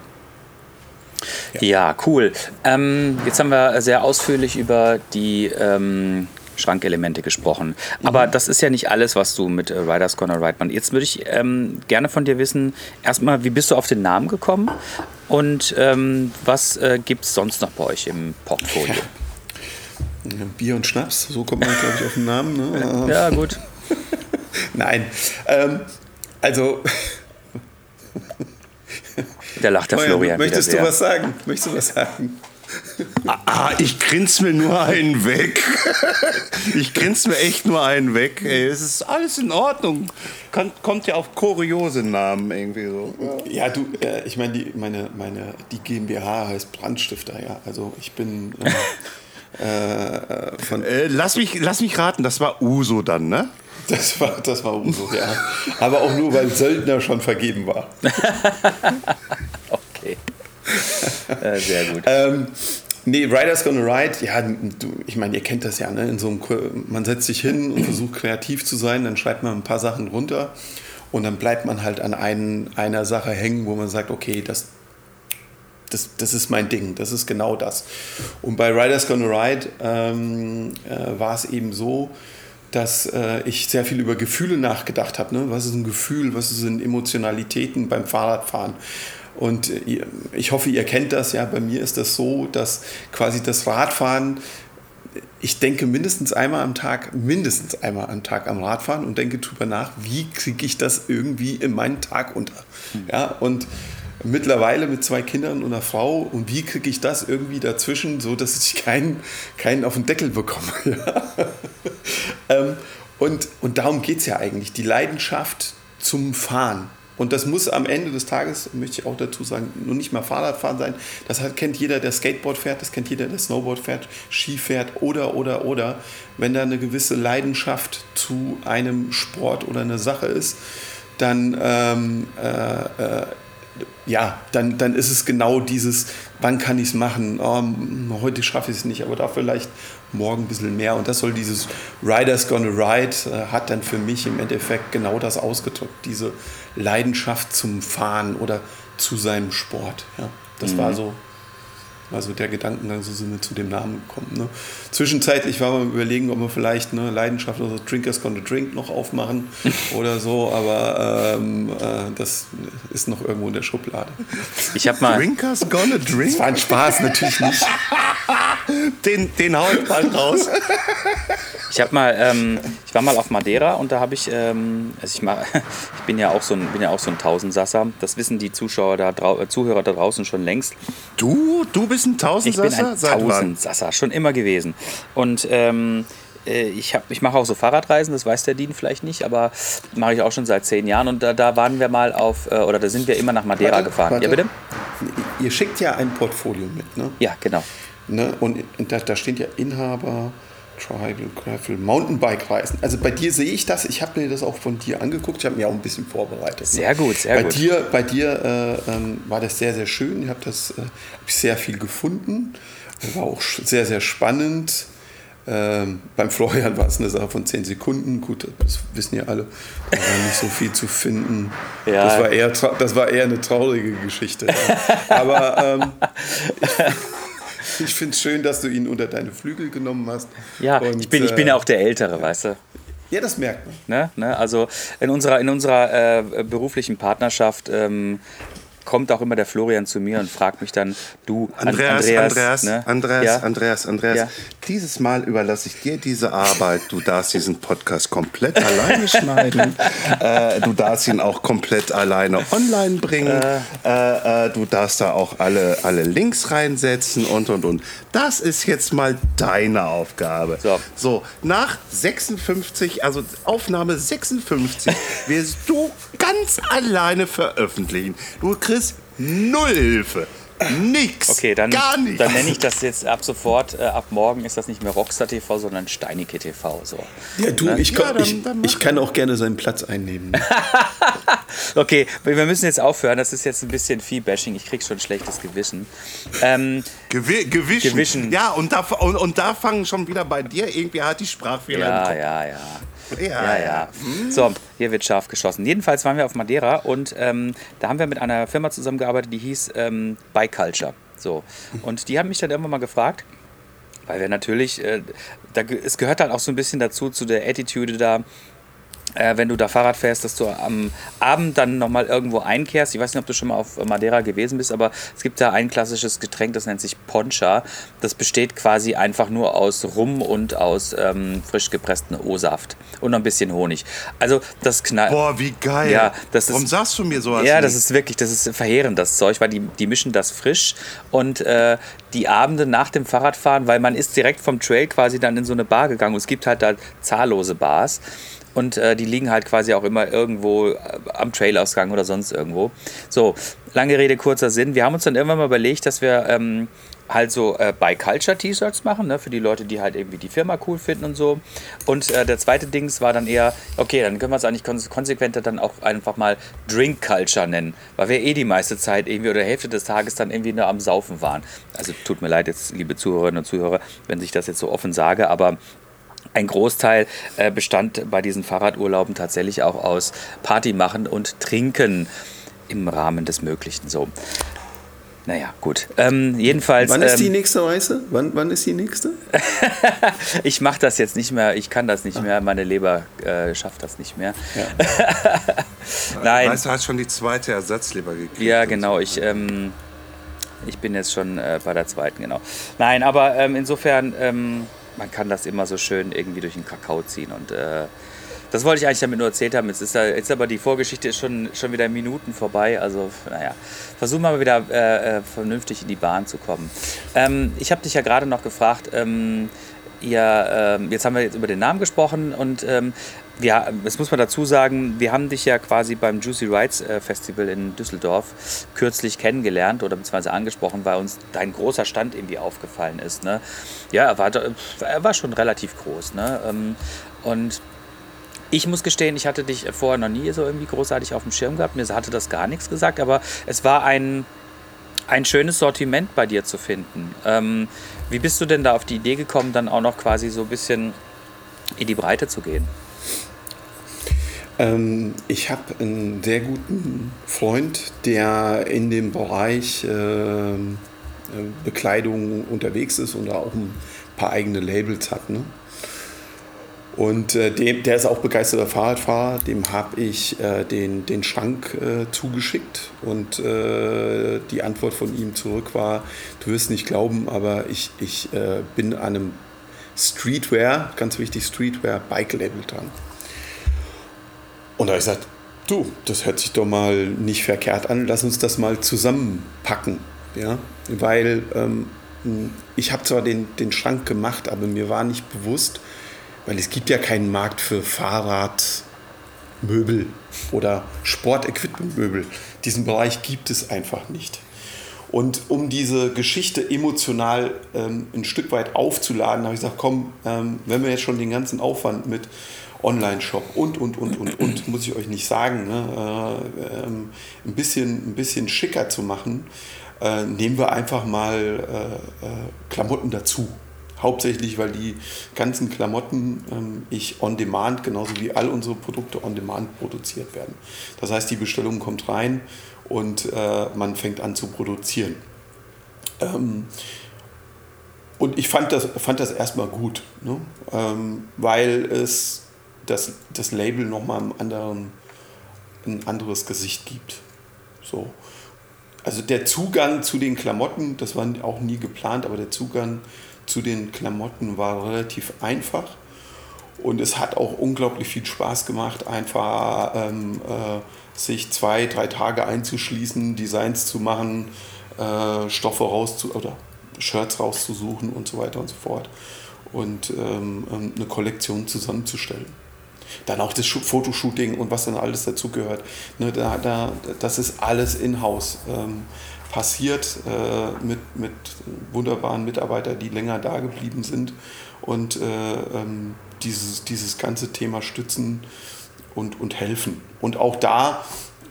Ja, cool. Ähm, jetzt haben wir sehr ausführlich über die ähm, Schrankelemente gesprochen. Aber das ist ja nicht alles, was du mit äh, Riders Corner Ride machst. Jetzt würde ich ähm, gerne von dir wissen, erstmal, wie bist du auf den Namen gekommen und ähm, was äh, gibt es sonst noch bei euch im Portfolio? Bier und Schnaps, so kommt man, glaube ich, auf den Namen. Ne? Ja, gut. Nein, ähm, also Da lacht der Florian möchtest du was sagen? Möchtest du was sagen? Ah, ich grinse mir nur einen weg. Ich grinse mir echt nur einen weg. Ey, es ist alles in Ordnung. Kommt ja auf kuriose Namen irgendwie so. Ja, du, äh, ich meine, die, meine, meine, die GmbH heißt Brandstifter, ja. Also ich bin äh, äh, von. Äh, lass, mich, lass mich raten, das war Uso dann, ne? Das war, das war Uso, ja. Aber auch nur, weil Söldner schon vergeben war. Okay. äh, sehr gut. Ähm, nee, Riders Gonna Ride, ja, du, ich meine, ihr kennt das ja, ne? In so einem, man setzt sich hin und versucht kreativ zu sein, dann schreibt man ein paar Sachen runter und dann bleibt man halt an einen, einer Sache hängen, wo man sagt, okay, das, das, das ist mein Ding, das ist genau das. Und bei Riders Gonna Ride ähm, äh, war es eben so, dass äh, ich sehr viel über Gefühle nachgedacht habe. Ne? Was ist ein Gefühl, was sind Emotionalitäten beim Fahrradfahren? Und äh, ich hoffe, ihr kennt das. Ja, bei mir ist das so, dass quasi das Radfahren ich denke mindestens einmal am Tag, mindestens einmal am Tag am Radfahren und denke drüber nach, wie kriege ich das irgendwie in meinen Tag unter. Ja, und mittlerweile mit zwei Kindern und einer Frau und wie kriege ich das irgendwie dazwischen, so dass ich keinen, keinen auf den Deckel bekomme. Ja. ähm, und, und darum geht es ja eigentlich, die Leidenschaft zum Fahren. Und das muss am Ende des Tages, möchte ich auch dazu sagen, nur nicht mal Fahrradfahren sein. Das kennt jeder, der Skateboard fährt, das kennt jeder, der Snowboard fährt, Ski fährt oder, oder, oder. Wenn da eine gewisse Leidenschaft zu einem Sport oder einer Sache ist, dann, ähm, äh, äh, ja, dann, dann ist es genau dieses, wann kann ich es machen? Oh, heute schaffe ich es nicht, aber da vielleicht morgen ein bisschen mehr. Und das soll dieses Riders Gonna Ride, äh, hat dann für mich im Endeffekt genau das ausgedrückt, diese Leidenschaft zum Fahren oder zu seinem Sport. Ja, das war so. Also der Gedankengang, so sind wir zu dem Namen gekommen. Ne? Zwischenzeitlich war man überlegen, ob wir vielleicht eine Leidenschaft oder so Drinkers Gonna Drink noch aufmachen oder so, aber ähm, äh, das ist noch irgendwo in der Schublade. Ich habe mal, Drinkers gonna drink? Das war ein Spaß, natürlich nicht. Den, den hau ich mal raus. Ich habe mal, ähm, ich war mal auf Madeira und da habe ich, ähm, also ich, mach, ich bin ja auch so ein, bin ja auch so ein Tausendsasser. Das wissen die Zuschauer da drau äh, Zuhörer da draußen schon längst. Du, du bist ein Ich Tausendsasser? bin ein Seit wann? Tausendsasser, schon immer gewesen. Und ähm, äh, ich, hab- ich mache auch so Fahrradreisen, das weiß der Dean vielleicht nicht, aber mache ich auch schon seit zehn Jahren. Und da, da waren wir mal auf, äh, oder da sind wir immer nach Madeira Warte, gefahren. warte. Ja, bitte? Ihr schickt ja ein Portfolio mit, ne? Ja, genau. Ne? Und da, da steht ja Inhaber, Tribal, Gravel, Mountainbike-Reisen. Also bei dir sehe ich das. Ich habe mir das auch von dir angeguckt. Ich habe mir auch ein bisschen vorbereitet. ne? Sehr gut, sehr bei gut. Dir, bei dir äh, ähm, war das sehr, sehr schön. Ich habe das äh, hab sehr viel gefunden. War auch sehr, sehr spannend. Ähm, beim Florian war es eine Sache von 10 Sekunden. Gut, das wissen ja alle. Da war nicht so viel zu finden. Ja. Das, war eher, das war eher eine traurige Geschichte. ja. Aber ähm, ich finde es schön, dass du ihn unter deine Flügel genommen hast. Ja, Und, ich bin, ich bin äh, ja auch der Ältere, weißt du. Ja, das merkt man. Ne? Ne? Also in unserer, in unserer äh, beruflichen Partnerschaft ähm, kommt auch immer der Florian zu mir und fragt mich dann, du, An- Andreas, Andreas, ne? Andreas, ja? Andreas, Andreas, Ja. dieses Mal überlasse ich dir diese Arbeit. Du darfst diesen Podcast komplett alleine schneiden. äh, du darfst ihn auch komplett alleine online bringen. Äh, äh, du darfst da auch alle, alle Links reinsetzen und, und, und. Das ist jetzt mal deine Aufgabe. So. so, nach 56, also Aufnahme 56, wirst du ganz alleine veröffentlichen. Du kriegst null Hilfe. Nix. Okay, dann, Gar nicht. dann nenne ich das jetzt ab sofort, äh, ab morgen ist das nicht mehr Rockstar TV, sondern Steinike TV. So. Ja, du, ich, Ja, kann, dann- ich, dann ich kann auch gerne seinen Platz einnehmen. Okay, wir müssen jetzt aufhören. Das ist jetzt ein bisschen Vieh-Bashing. Ich krieg schon schlechtes Gewissen. Ähm, Gewi gewischen. Gewischen. Ja, und da, und, und da fangen schon wieder bei dir irgendwie halt die Sprachfehler ja, im Kopf. ja, ja. Ja, Ja, ja. So, hier wird scharf geschossen. Jedenfalls waren wir auf Madeira und ähm, da haben wir mit einer Firma zusammengearbeitet, die hieß ähm, Biculture. So. Und die haben mich dann irgendwann mal gefragt, weil wir natürlich, äh, da, es gehört halt auch so ein bisschen dazu, zu der Attitude da, äh, wenn du da Fahrrad fährst, dass du am Abend dann nochmal irgendwo einkehrst. Ich weiß nicht, ob du schon mal auf Madeira gewesen bist, aber es gibt da ein klassisches Getränk, das nennt sich Poncha. Das besteht quasi einfach nur aus Rum und aus ähm, frisch gepresstem O-Saft und noch ein bisschen Honig. Also das knallt. Boah, wie geil. Ja, das Warum ist- sagst du mir sowas? Ja, nicht? das ist wirklich, das ist verheerend, das Zeug, weil die, die mischen das frisch und äh, die Abende nach dem Fahrradfahren, weil man ist direkt vom Trail quasi dann in so eine Bar gegangen und es gibt halt da zahllose Bars und äh, die liegen halt quasi auch immer irgendwo äh, am Trailausgang oder sonst irgendwo. So, lange Rede, kurzer Sinn. Wir haben uns dann irgendwann mal überlegt, dass wir ähm, halt so äh, Bi-Culture-T-Shirts machen, ne, für die Leute, die halt irgendwie die Firma cool finden und so. Und äh, der zweite Dings war dann eher, okay, dann können wir es eigentlich konse konsequenter dann auch einfach mal Drink-Culture nennen, weil wir eh die meiste Zeit irgendwie oder Hälfte des Tages dann irgendwie nur am Saufen waren. Also tut mir leid jetzt, liebe Zuhörerinnen und Zuhörer, wenn ich das jetzt so offen sage, aber ein Großteil äh, bestand bei diesen Fahrradurlauben tatsächlich auch aus Party machen und trinken im Rahmen des Möglichen. So. Naja, gut. Ähm, jedenfalls. Wann ist die ähm, nächste Reise? Wann, wann ist die nächste? ich mache das jetzt nicht mehr, ich kann das nicht mehr, meine Leber äh, schafft das nicht mehr. Nein. Weißt du, hast schon die zweite Ersatzleber gekriegt. Ja, genau. Ich, ähm, ich bin jetzt schon äh, bei der zweiten, genau. Nein, aber ähm, insofern, ähm, man kann das immer so schön irgendwie durch den Kakao ziehen und äh, das wollte ich eigentlich damit nur erzählt haben. Jetzt ist, ja, jetzt aber die Vorgeschichte ist schon, schon wieder Minuten vorbei. Also, naja, versuchen wir mal wieder äh, äh, vernünftig in die Bahn zu kommen. Ähm, ich habe dich ja gerade noch gefragt, ähm, ihr, ähm, jetzt haben wir jetzt über den Namen gesprochen und ähm, ja, das muss man dazu sagen, wir haben dich ja quasi beim Juicy Rides äh, Festival in Düsseldorf kürzlich kennengelernt oder beziehungsweise angesprochen, weil uns dein großer Stand irgendwie aufgefallen ist. Ne? Ja, er war, er war schon relativ groß. Ne? Ähm, und ich muss gestehen, ich hatte dich vorher noch nie so irgendwie großartig auf dem Schirm gehabt. Mir hatte das gar nichts gesagt, aber es war ein, ein schönes Sortiment bei dir zu finden. Ähm, wie bist du denn da auf die Idee gekommen, dann auch noch quasi so ein bisschen in die Breite zu gehen? Ähm, ich habe einen sehr guten Freund, der in dem Bereich ähm, äh, Bekleidung unterwegs ist und da auch ein paar eigene Labels hat. Ne? Und äh, dem, der ist auch begeisterter Fahrradfahrer. Dem habe ich äh, den, den Schrank äh, zugeschickt. Und äh, die Antwort von ihm zurück war, du wirst nicht glauben, aber ich, ich äh, bin an einem Streetwear, ganz wichtig, Streetwear Bike-Label dran. Und da habe ich gesagt, du, das hört sich doch mal nicht verkehrt an, lass uns das mal zusammenpacken. Ja? Weil ähm, ich habe zwar den, den Schrank gemacht, aber mir war nicht bewusst, weil es gibt ja keinen Markt für Fahrradmöbel oder Sportequipmentmöbel. Diesen Bereich gibt es einfach nicht. Und um diese Geschichte emotional ähm, ein Stück weit aufzuladen, habe ich gesagt, komm, ähm, wenn wir jetzt schon den ganzen Aufwand mit Online-Shop und, und, und, und, und, muss ich euch nicht sagen, ne, äh, ähm, ein, bisschen, ein bisschen schicker zu machen, äh, nehmen wir einfach mal äh, äh Klamotten dazu. Hauptsächlich, weil die ganzen Klamotten ähm, ich on demand, genauso wie all unsere Produkte on demand produziert werden. Das heißt, die Bestellung kommt rein und äh, man fängt an zu produzieren. Ähm, und ich fand das, fand das erstmal gut, ne? ähm, weil es das, das Label nochmal einem anderen, ein anderes Gesicht gibt. So. Also der Zugang zu den Klamotten, das war auch nie geplant, aber der Zugang zu den Klamotten war relativ einfach. Und es hat auch unglaublich viel Spaß gemacht, einfach ähm, äh, sich zwei, drei Tage einzuschließen, Designs zu machen, äh, Stoffe rauszu oder Shirts rauszusuchen und so weiter und so fort. Und ähm, ähm eine Kollektion zusammenzustellen. Dann auch das Fotoshooting und was dann alles dazugehört. Ne, da, da, das ist alles in-house. Ähm, passiert äh, mit, mit wunderbaren Mitarbeitern, die länger da geblieben sind und äh, ähm, dieses, dieses ganze Thema stützen und, und helfen. Und auch da,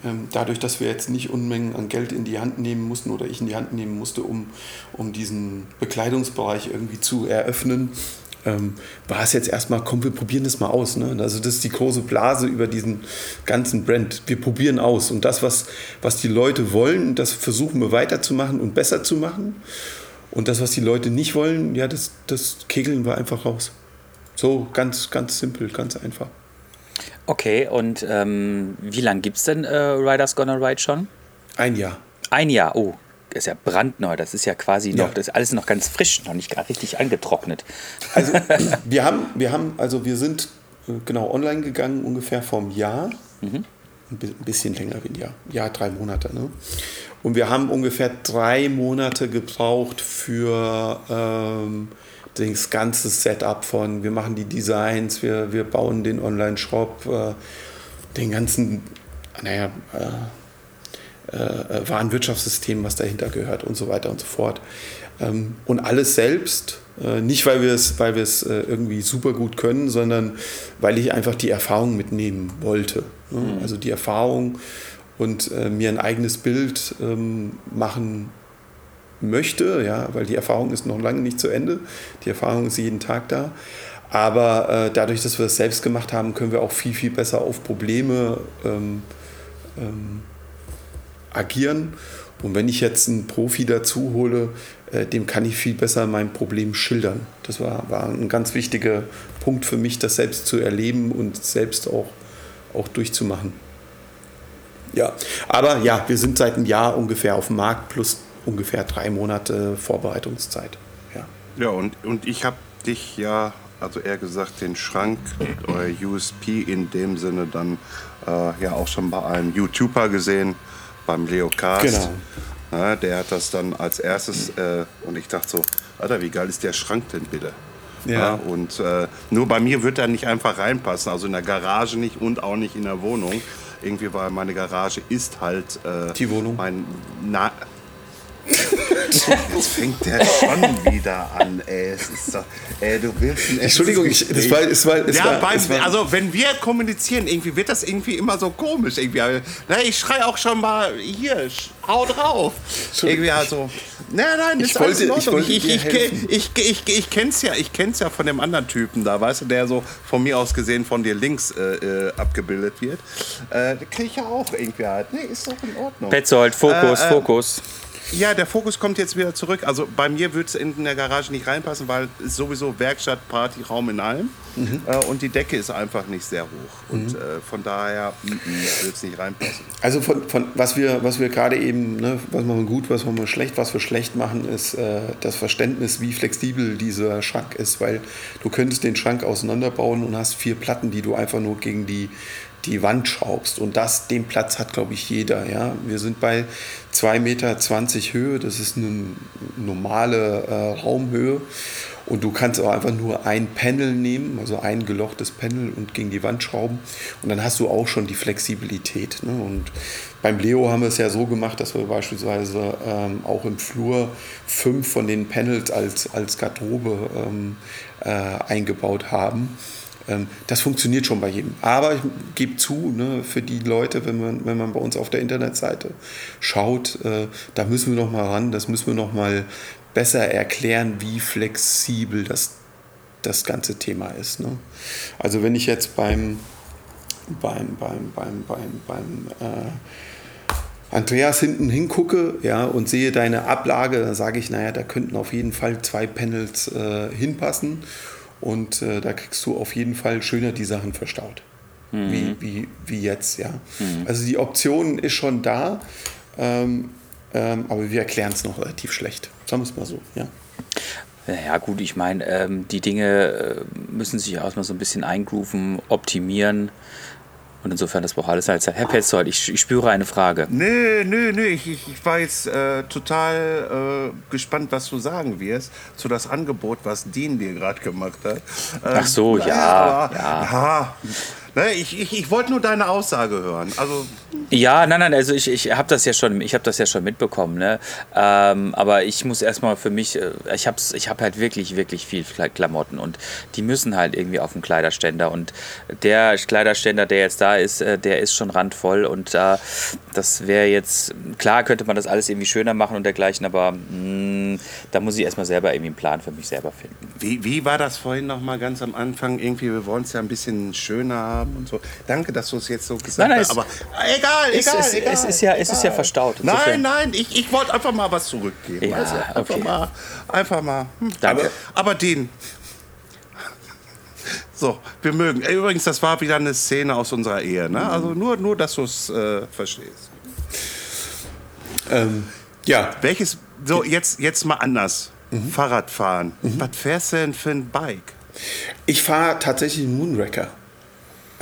ähm, dadurch, dass wir jetzt nicht Unmengen an Geld in die Hand nehmen mussten oder ich in die Hand nehmen musste, um, um diesen Bekleidungsbereich irgendwie zu eröffnen, ähm, war es jetzt erstmal, komm, wir probieren das mal aus. Ne? Also das ist die große Blase über diesen ganzen Brand. Wir probieren aus. Und das, was, was die Leute wollen, das versuchen wir weiterzumachen und besser zu machen. Und das, was die Leute nicht wollen, ja, das, das kegeln wir einfach raus. So ganz, ganz simpel, ganz einfach. Okay, und ähm, wie lange gibt es denn äh, Riders Gonna Ride schon? Ein Jahr. Ein Jahr, oh, ist ja brandneu, das ist ja quasi ja. noch, das ist alles noch ganz frisch, noch nicht gar richtig angetrocknet. Also wir haben, wir haben, also wir sind äh, genau online gegangen ungefähr vom Jahr. Mhm. Ein bisschen länger wie ein Jahr. Jahr, drei Monate. Ne? Und wir haben ungefähr drei Monate gebraucht für ähm, das ganze Setup von, wir machen die Designs, wir, wir bauen den Online-Shop, äh, den ganzen, naja, äh, äh, Warenwirtschaftssystem, was dahinter gehört und so weiter und so fort. Ähm, und alles selbst, äh, nicht weil wir es weil irgendwie super gut können, sondern weil ich einfach die Erfahrung mitnehmen wollte. Ne? Mhm. Also die Erfahrung und mir ein eigenes Bild ähm, machen möchte, ja, weil die Erfahrung ist noch lange nicht zu Ende. Die Erfahrung ist jeden Tag da. Aber äh, dadurch, dass wir es selbst gemacht haben, können wir auch viel, viel besser auf Probleme ähm, ähm, agieren. Und wenn ich jetzt einen Profi dazu hole, äh, dem kann ich viel besser mein Problem schildern. Das war, war ein ganz wichtiger Punkt für mich, das selbst zu erleben und selbst auch, auch durchzumachen. Ja, aber ja, wir sind seit einem Jahr ungefähr auf dem Markt plus ungefähr drei Monate Vorbereitungszeit. Ja, ja und, und ich habe dich ja, also eher gesagt, den Schrank euer USP in dem Sinne dann äh, ja auch schon bei einem YouTuber gesehen beim Leo Cast. Genau. Ja, der hat das dann als erstes äh, und ich dachte so, Alter, wie geil ist der Schrank denn bitte? Ja. ja und äh, nur bei mir wird er nicht einfach reinpassen, also in der Garage nicht und auch nicht in der Wohnung. Irgendwie, weil meine Garage ist halt äh, die Wohnung. Mein Na Jetzt fängt der schon wieder an, ey. Es ist doch, ey, du willst ein Entschuldigung, ich, das war, es war, es ja, war, beim, es war, also wenn wir kommunizieren, irgendwie wird das irgendwie immer so komisch. Irgendwie. Na, ich schreie auch schon mal hier, hau drauf. Irgendwie also, nein, nein, ist ich wollte, alles in Ich, ich, ich, ich, ich, ich, kenn's ja, ich kenn's ja von dem anderen Typen da, weißt du, der so von mir aus gesehen von dir links äh, äh abgebildet wird. Äh, kriege ich ja auch irgendwie halt. Nee, ist doch in Ordnung. Petzold, Fokus, äh, äh, Fokus. Ja, der Fokus kommt jetzt wieder zurück. Also bei mir würde es in der Garage nicht reinpassen, weil es sowieso Werkstatt, Party, Raum in allem. Mhm. Äh, und die Decke ist einfach nicht sehr hoch. Und mhm. äh, von daher würde es nicht reinpassen. Also von, von was wir, was wir gerade eben, ne, was machen wir gut, was machen wir schlecht, was wir schlecht machen, ist äh, das Verständnis, wie flexibel dieser Schrank ist. Weil du könntest den Schrank auseinanderbauen und hast vier Platten, die du einfach nur gegen die die Wand schraubst. Und das, den Platz hat, glaube ich, jeder. Ja? Wir sind bei 2,20 Meter Höhe, das ist eine normale äh, Raumhöhe. Und du kannst auch einfach nur ein Panel nehmen, also ein gelochtes Panel und gegen die Wand schrauben. Und dann hast du auch schon die Flexibilität. Ne? Und beim Leo haben wir es ja so gemacht, dass wir beispielsweise ähm, auch im Flur fünf von den Panels als, als Garderobe ähm, äh, eingebaut haben. Ähm, das funktioniert schon bei jedem. Aber ich gebe zu, ne, für die Leute, wenn man, wenn man bei uns auf der Internetseite schaut, äh, da müssen wir noch mal ran, das müssen wir noch mal besser erklären, wie flexibel das, das ganze Thema ist. Ne? Also wenn ich jetzt beim, beim, beim, beim, beim, beim äh, Andreas hinten hingucke ja, und sehe deine Ablage, dann sage ich, naja, da könnten auf jeden Fall zwei Panels äh, hinpassen. Und äh, da kriegst du auf jeden Fall schöner die Sachen verstaut. Mhm. Wie, wie, wie jetzt, ja. Mhm. Also die Option ist schon da, ähm, ähm, aber wir erklären es noch relativ schlecht. Sagen wir es mal so, ja. Ja gut, ich meine, ähm, die Dinge äh, müssen sich erstmal so ein bisschen eingrooven, optimieren. Und insofern, das braucht alles halt Zeit. Herr Petzold, ich, ich spüre eine Frage. Nö, nö, nö. Ich, ich war jetzt äh, total äh, gespannt, was du sagen wirst zu das Angebot, was Dean dir gerade gemacht hat. Ähm, Ach so, ja. Ja, ja. ja. Ne, ich, ich, ich wollte nur deine Aussage hören. Also ja, nein, nein, also ich, ich habe das ja schon, ich habe das ja schon mitbekommen, ne? Ähm, aber ich muss erstmal für mich, äh, ich habe ich hab halt wirklich, wirklich viel Klamotten und die müssen halt irgendwie auf dem Kleiderständer und der Kleiderständer, der jetzt da ist, äh, der ist schon randvoll und äh, das wäre jetzt, klar könnte man das alles irgendwie schöner machen und dergleichen, aber mh, hm, da muss ich erstmal selber irgendwie einen Plan für mich selber finden. Wie, wie war das vorhin nochmal ganz am Anfang? Irgendwie, wir wollen es ja ein bisschen schöner haben und so. Danke, dass du es jetzt so gesagt nein, nein, hast, aber egal, egal, es, egal. Es ist ja, es ist ja verstaut. Insofern. Nein, nein, ich, ich wollte einfach mal was zurückgeben. Ja, also einfach okay. mal, einfach mal. Hm. Danke. Aber, aber den. So, wir mögen. Übrigens, das war wieder eine Szene aus unserer Ehe. Ne? Also nur, nur dass du es äh, verstehst. Ähm, ja. Welches, so jetzt, jetzt mal anders. Mhm. Fahrradfahren. Mhm. Was fährst du denn für ein Bike? Ich fahre tatsächlich einen Moonraker.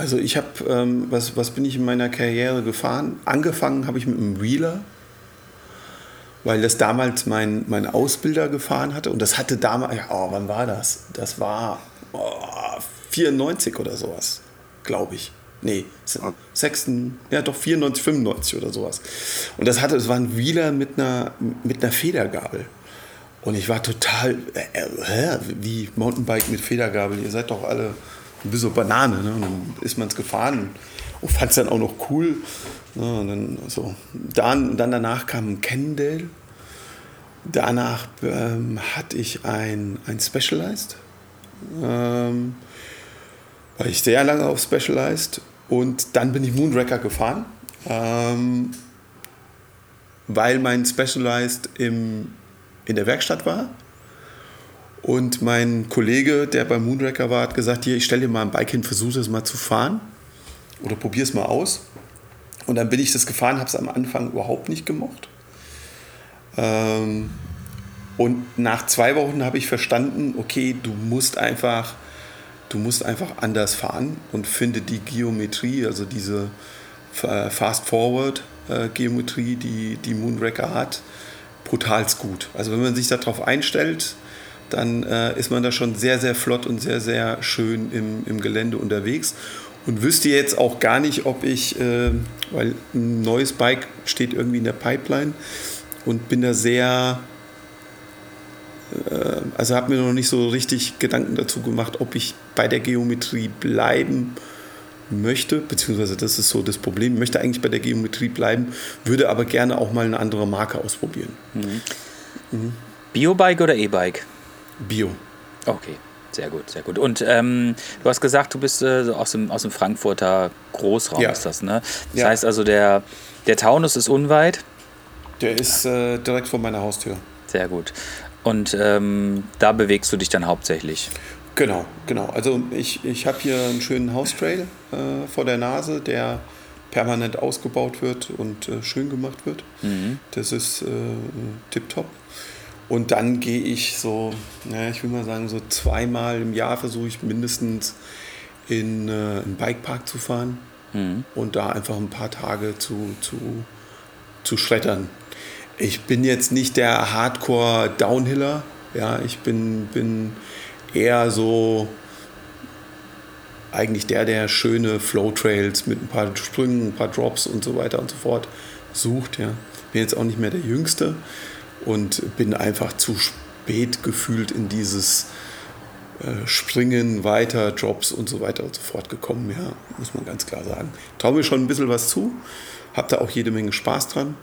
Also ich habe, ähm, was, was bin ich in meiner Karriere gefahren? Angefangen habe ich mit einem Wheeler, weil das damals mein, mein Ausbilder gefahren hatte. Und das hatte damals, ja, oh, wann war das? Das war oh, 94 oder sowas, glaube ich. Nee, 6. Ja, doch 94, 95 oder sowas. Und das hatte, es war ein Wheeler mit einer, mit einer Federgabel. Und ich war total, äh, äh, wie Mountainbike mit Federgabel, ihr seid doch alle wie so Banane. Ne? Und dann ist man es gefahren und fand es dann auch noch cool. Ne? Und dann, so. dann, dann danach kam ein Cannondale. Danach ähm, hatte ich ein, ein Specialized. Ähm, war ich sehr lange auf Specialized. Und dann bin ich Moonraker gefahren. Ähm, weil mein Specialized im, in der Werkstatt war und mein Kollege, der beim Moonraker war, hat gesagt, hier, ich stelle dir mal ein Bike hin, versuche es mal zu fahren oder probier es mal aus. Und dann bin ich das gefahren, habe es am Anfang überhaupt nicht gemocht. Ähm, und nach zwei Wochen habe ich verstanden, okay, du musst einfach, du musst einfach anders fahren und finde die Geometrie, also diese Fast-Forward-Geometrie, die die Moonraker hat, brutal gut. Also wenn man sich darauf einstellt, dann äh, ist man da schon sehr, sehr flott und sehr, sehr schön im, im Gelände unterwegs. Und wüsste jetzt auch gar nicht, ob ich, äh, weil ein neues Bike steht irgendwie in der Pipeline und bin da sehr, äh, also habe mir noch nicht so richtig Gedanken dazu gemacht, ob ich bei der Geometrie bleiben möchte, beziehungsweise das ist so das Problem, möchte eigentlich bei der Geometrie bleiben, würde aber gerne auch mal eine andere Marke ausprobieren. Mhm. Mhm. Biobike oder E-Bike? Bio. Okay, sehr gut, sehr gut. Und ähm, du hast gesagt, du bist äh, aus, dem, aus dem Frankfurter Großraum, ja. ist das, ne? Das ja. heißt also, der, der Taunus ist unweit. Der ist äh, direkt vor meiner Haustür. Sehr gut. Und ähm, da bewegst du dich dann hauptsächlich. Genau, genau. Also ich, ich habe hier einen schönen Haustrail äh, vor der Nase, der permanent ausgebaut wird und äh, schön gemacht wird. Mhm. Das ist äh, tipptopp. Und dann gehe ich so, naja, ich will mal sagen, so zweimal im Jahr versuche ich mindestens in äh, einen Bikepark zu fahren Mhm. und da einfach ein paar Tage zu, zu, zu schreddern. Ich bin jetzt nicht der Hardcore-Downhiller, ja, ich bin, bin eher so eigentlich der, der schöne Flow-Trails mit ein paar Sprüngen, ein paar Drops und so weiter und so fort sucht. Ja. Bin jetzt auch nicht mehr der Jüngste und bin einfach zu spät gefühlt in dieses äh, Springen, weiter, Drops und so weiter und so fort gekommen. Ja, muss man ganz klar sagen. Traue mir schon ein bisschen was zu, habe da auch jede Menge Spaß dran,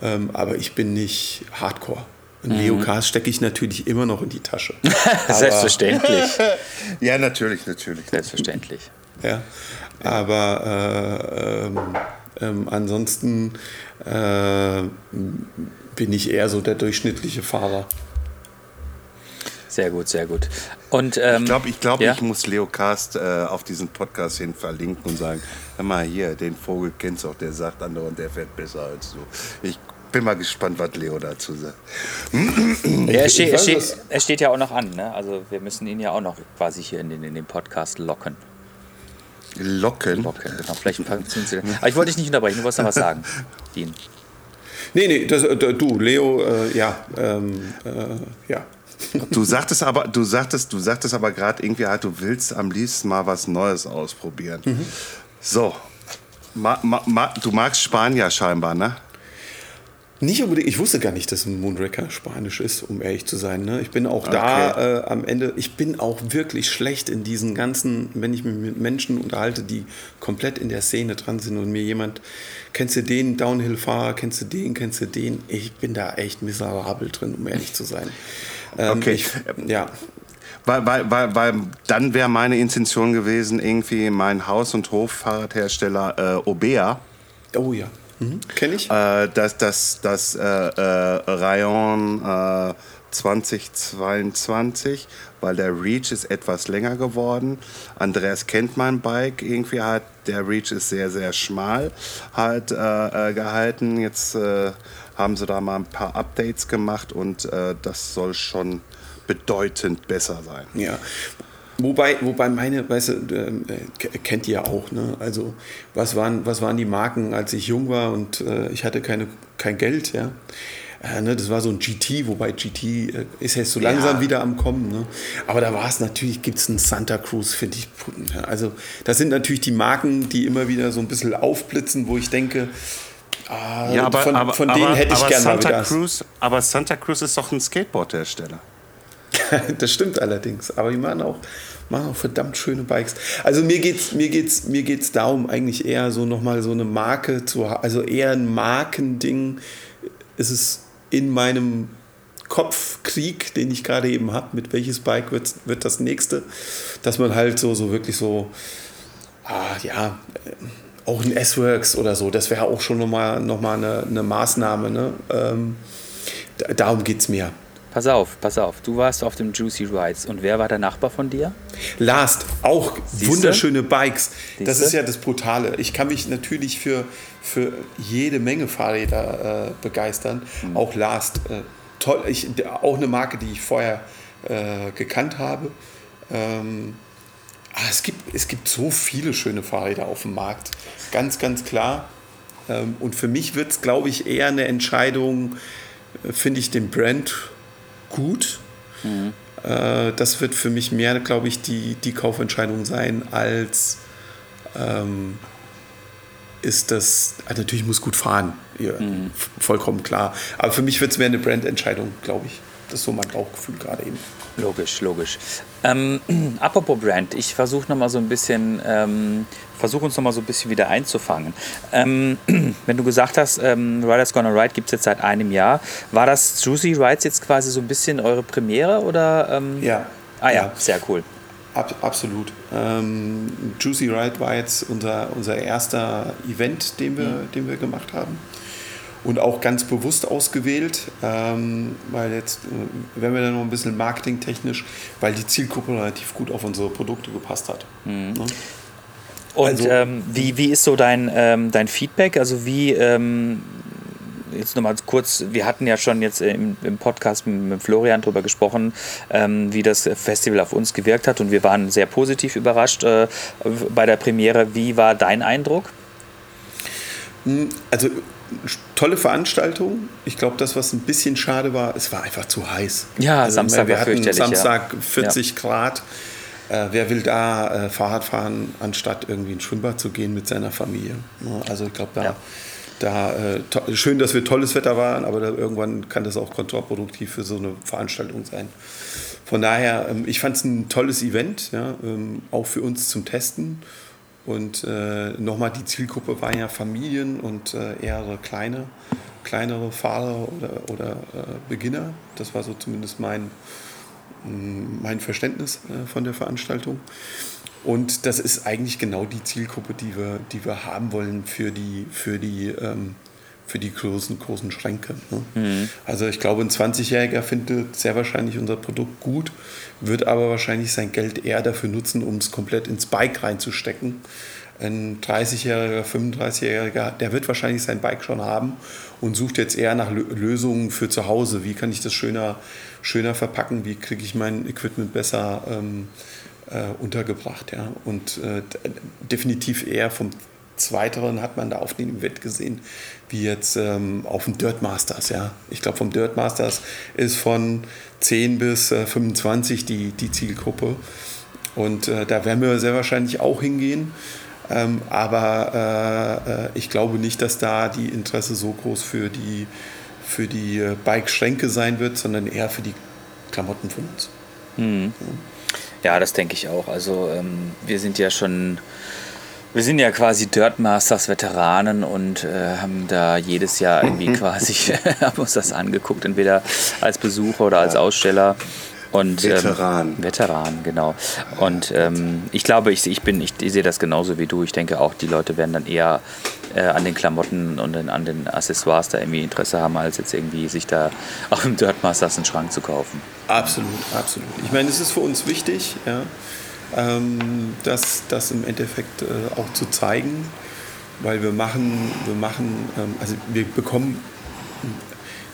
ähm, aber ich bin nicht Hardcore. Ein Leo Cars stecke ich natürlich immer noch in die Tasche. Selbstverständlich. Ja, natürlich, natürlich. Selbstverständlich. Ja, aber äh, ähm, ähm, ansonsten äh, bin ich eher so der durchschnittliche Fahrer. Sehr gut, sehr gut. Und ähm, Ich glaube, ich, glaub, ja? ich muss Leo Cast äh, auf diesen Podcast hin verlinken und sagen, hör mal hier, den Vogel kennst du auch, der sagt andauernd, der fährt besser als du. Ich bin mal gespannt, was Leo dazu sagt. Ja, er, steht, er, steht, er steht ja auch noch an, ne? Also wir müssen ihn ja auch noch quasi hier in den, in den Podcast locken. Locken. Locken, genau. Vielleicht fangen Sie Aber ich wollte dich nicht unterbrechen, du wolltest noch was sagen, Dean. Nee, nee, das, äh, du, Leo, äh, ja, ähm, äh, ja. Du sagtest aber, du sagtest, du sagtest aber gerade irgendwie halt, du willst am liebsten mal was Neues ausprobieren. Mhm. So. Ma, ma, ma, du magst Spanier scheinbar, ne? Nicht unbedingt, ich wusste gar nicht, dass ein Moonraker Spanisch ist, um ehrlich zu sein. Ne? Ich bin auch da äh, am Ende, ich bin auch wirklich schlecht in diesen ganzen, wenn ich mich mit Menschen unterhalte, die komplett in der Szene dran sind und mir jemand, kennst du den Downhill-Fahrer, kennst du den, kennst du den? Ich bin da echt miserabel drin, um ehrlich zu sein. Ähm, Okay. Ich, ja, Weil, weil, weil, weil dann wäre meine Intention gewesen, irgendwie mein Haus- und Hof-Fahrradhersteller äh, Obea, oh ja, mhm. kenne ich. äh, das, das, das äh, äh, Rayon äh, 2022, weil der Reach ist etwas länger geworden. Andreas kennt mein Bike irgendwie halt, der Reach ist sehr, sehr schmal halt gehalten. Jetzt äh, haben sie da mal ein paar Updates gemacht und das soll schon bedeutend besser sein. Ja. Wobei, wobei meine, weißt du, äh, kennt ihr ja auch, ne? Also, was waren, was waren die Marken, als ich jung war und äh, ich hatte keine, kein Geld, ja? Äh, ne, das war so ein GT, wobei GT äh, ist jetzt so langsam wieder am Kommen. Ne? Aber da war es natürlich, gibt es einen Santa Cruz, finde ich. Ja, also, das sind natürlich die Marken, die immer wieder so ein bisschen aufblitzen, wo ich denke, ah, von, von denen hätte ich aber gerne mal wieder. Cruz, aber Santa Cruz ist doch ein Skateboard-Hersteller. das stimmt allerdings. Aber die machen auch, machen auch verdammt schöne Bikes. Also mir geht's, mir geht's, mir geht's darum, eigentlich eher so nochmal so eine Marke zu haben. Also eher ein Markending ist es in meinem Kopfkrieg, den ich gerade eben habe, mit welches Bike wird, wird das nächste, dass man halt so, so wirklich so, ah, ja, äh, auch ein S-Works oder so, das wäre auch schon nochmal noch mal eine, eine Maßnahme. Ne? Ähm, da- darum geht es mir. Pass auf, pass auf. Du warst auf dem Juicy Rides. Und wer war der Nachbar von dir? Last, auch Siehste? wunderschöne Bikes. Das Siehste? ist ja das Brutale. Ich kann mich natürlich für, für jede Menge Fahrräder äh, begeistern. Mhm. Auch Last. Äh, toll. Ich, auch eine Marke, die ich vorher äh, gekannt habe. Ähm, ah, es, gibt, es gibt so viele schöne Fahrräder auf dem Markt. Ganz, ganz klar. Ähm, und für mich wird es, glaube ich, eher eine Entscheidung, äh, finde ich den Brand gut. Äh, das wird für mich mehr, glaube ich, die, die Kaufentscheidung sein, als ähm, ist das, also natürlich muss gut fahren, ja, f- vollkommen klar. Aber für mich wird es mehr eine Brandentscheidung, glaube ich. Das ist so mein Bauchgefühl gerade eben. Logisch, logisch. Ähm, apropos Brand, ich versuche noch mal so ein bisschen, ähm, versuche uns noch mal so ein bisschen wieder einzufangen. Ähm, wenn du gesagt hast, ähm, Riders Gonna Ride gibt es jetzt seit einem Jahr, war das Juicy Rides jetzt quasi so ein bisschen eure Premiere oder? Ähm? Ja. Ah ja, Ja. sehr cool. Ab, absolut. Ähm, Juicy Ride war jetzt unser, unser erster Event, den wir, den wir gemacht haben. Und auch ganz bewusst ausgewählt, ähm, weil jetzt äh, werden wir dann noch ein bisschen marketingtechnisch, weil die Zielgruppe relativ gut auf unsere Produkte gepasst hat. Mhm. Ne? Und also, ähm, wie, wie ist so dein, ähm, dein Feedback? Also wie, ähm, jetzt nochmal kurz, wir hatten ja schon jetzt im, im Podcast mit, mit, Florian darüber gesprochen, ähm, wie das Festival auf uns gewirkt hat und wir waren sehr positiv überrascht äh, bei der Premiere. Wie war dein Eindruck? Hm, also tolle Veranstaltung. Ich glaube, das, was ein bisschen schade war, es war einfach zu heiß. Ja, also, Samstag wir hatten Samstag ja. 40 ja. Grad. Äh, wer will da äh, Fahrrad fahren, anstatt irgendwie ins Schwimmbad zu gehen mit seiner Familie? Ne? Also ich glaube, da, ja. da äh, schön, dass wir tolles Wetter waren, aber irgendwann kann das auch kontraproduktiv für so eine Veranstaltung sein. Von daher, ähm, ich fand es ein tolles Event, ja, ähm, auch für uns zum Testen. Und äh, nochmal, die Zielgruppe war ja Familien und äh, eher kleine, kleinere Fahrer oder, oder äh, Beginner. Das war so zumindest mein, mm, mein Verständnis äh, von der Veranstaltung. Und das ist eigentlich genau die Zielgruppe, die wir, die wir haben wollen für die, für die ähm, für die großen, großen Schränke. Ne? Mhm. Also ich glaube, ein 20-Jähriger findet sehr wahrscheinlich unser Produkt gut, wird aber wahrscheinlich sein Geld eher dafür nutzen, um es komplett ins Bike reinzustecken. Ein 30-Jähriger, 35-Jähriger, der wird wahrscheinlich sein Bike schon haben und sucht jetzt eher nach Lösungen für zu Hause. Wie kann ich das schöner, schöner verpacken? Wie kriege ich mein Equipment besser ähm, äh, untergebracht? Ja? Und äh, definitiv eher vom Zweiteren hat man da auf dem Event gesehen, wie jetzt ähm, auf dem Dirt Masters. Ja. Ich glaube, vom Dirt Masters ist von 10 bis äh, 25 die, die Zielgruppe. Und äh, da werden wir sehr wahrscheinlich auch hingehen. Ähm, aber äh, äh ich glaube nicht, dass da die Interesse so groß für die, für die äh, Bike-Schränke sein wird, sondern eher für die Klamotten von uns. Mhm. Ja, das denke ich auch. Also ähm, wir sind ja schon wir sind ja quasi Dirt Masters Veteranen und äh, haben da jedes Jahr irgendwie quasi haben uns das angeguckt, entweder als Besucher oder als Aussteller. Und, Veteran. Ähm, Veteran, genau. Und ähm, ich glaube, ich, ich bin, ich, ich sehe das genauso wie du. Ich denke auch, die Leute werden dann eher äh, an den Klamotten und an den Accessoires da irgendwie Interesse haben, als jetzt irgendwie sich da auf dem Dirt Masters einen Schrank zu kaufen. Absolut, absolut. Ich meine, es ist für uns wichtig, ja ähm, das, das im Endeffekt äh, auch zu zeigen, weil wir machen, wir machen, ähm, also wir bekommen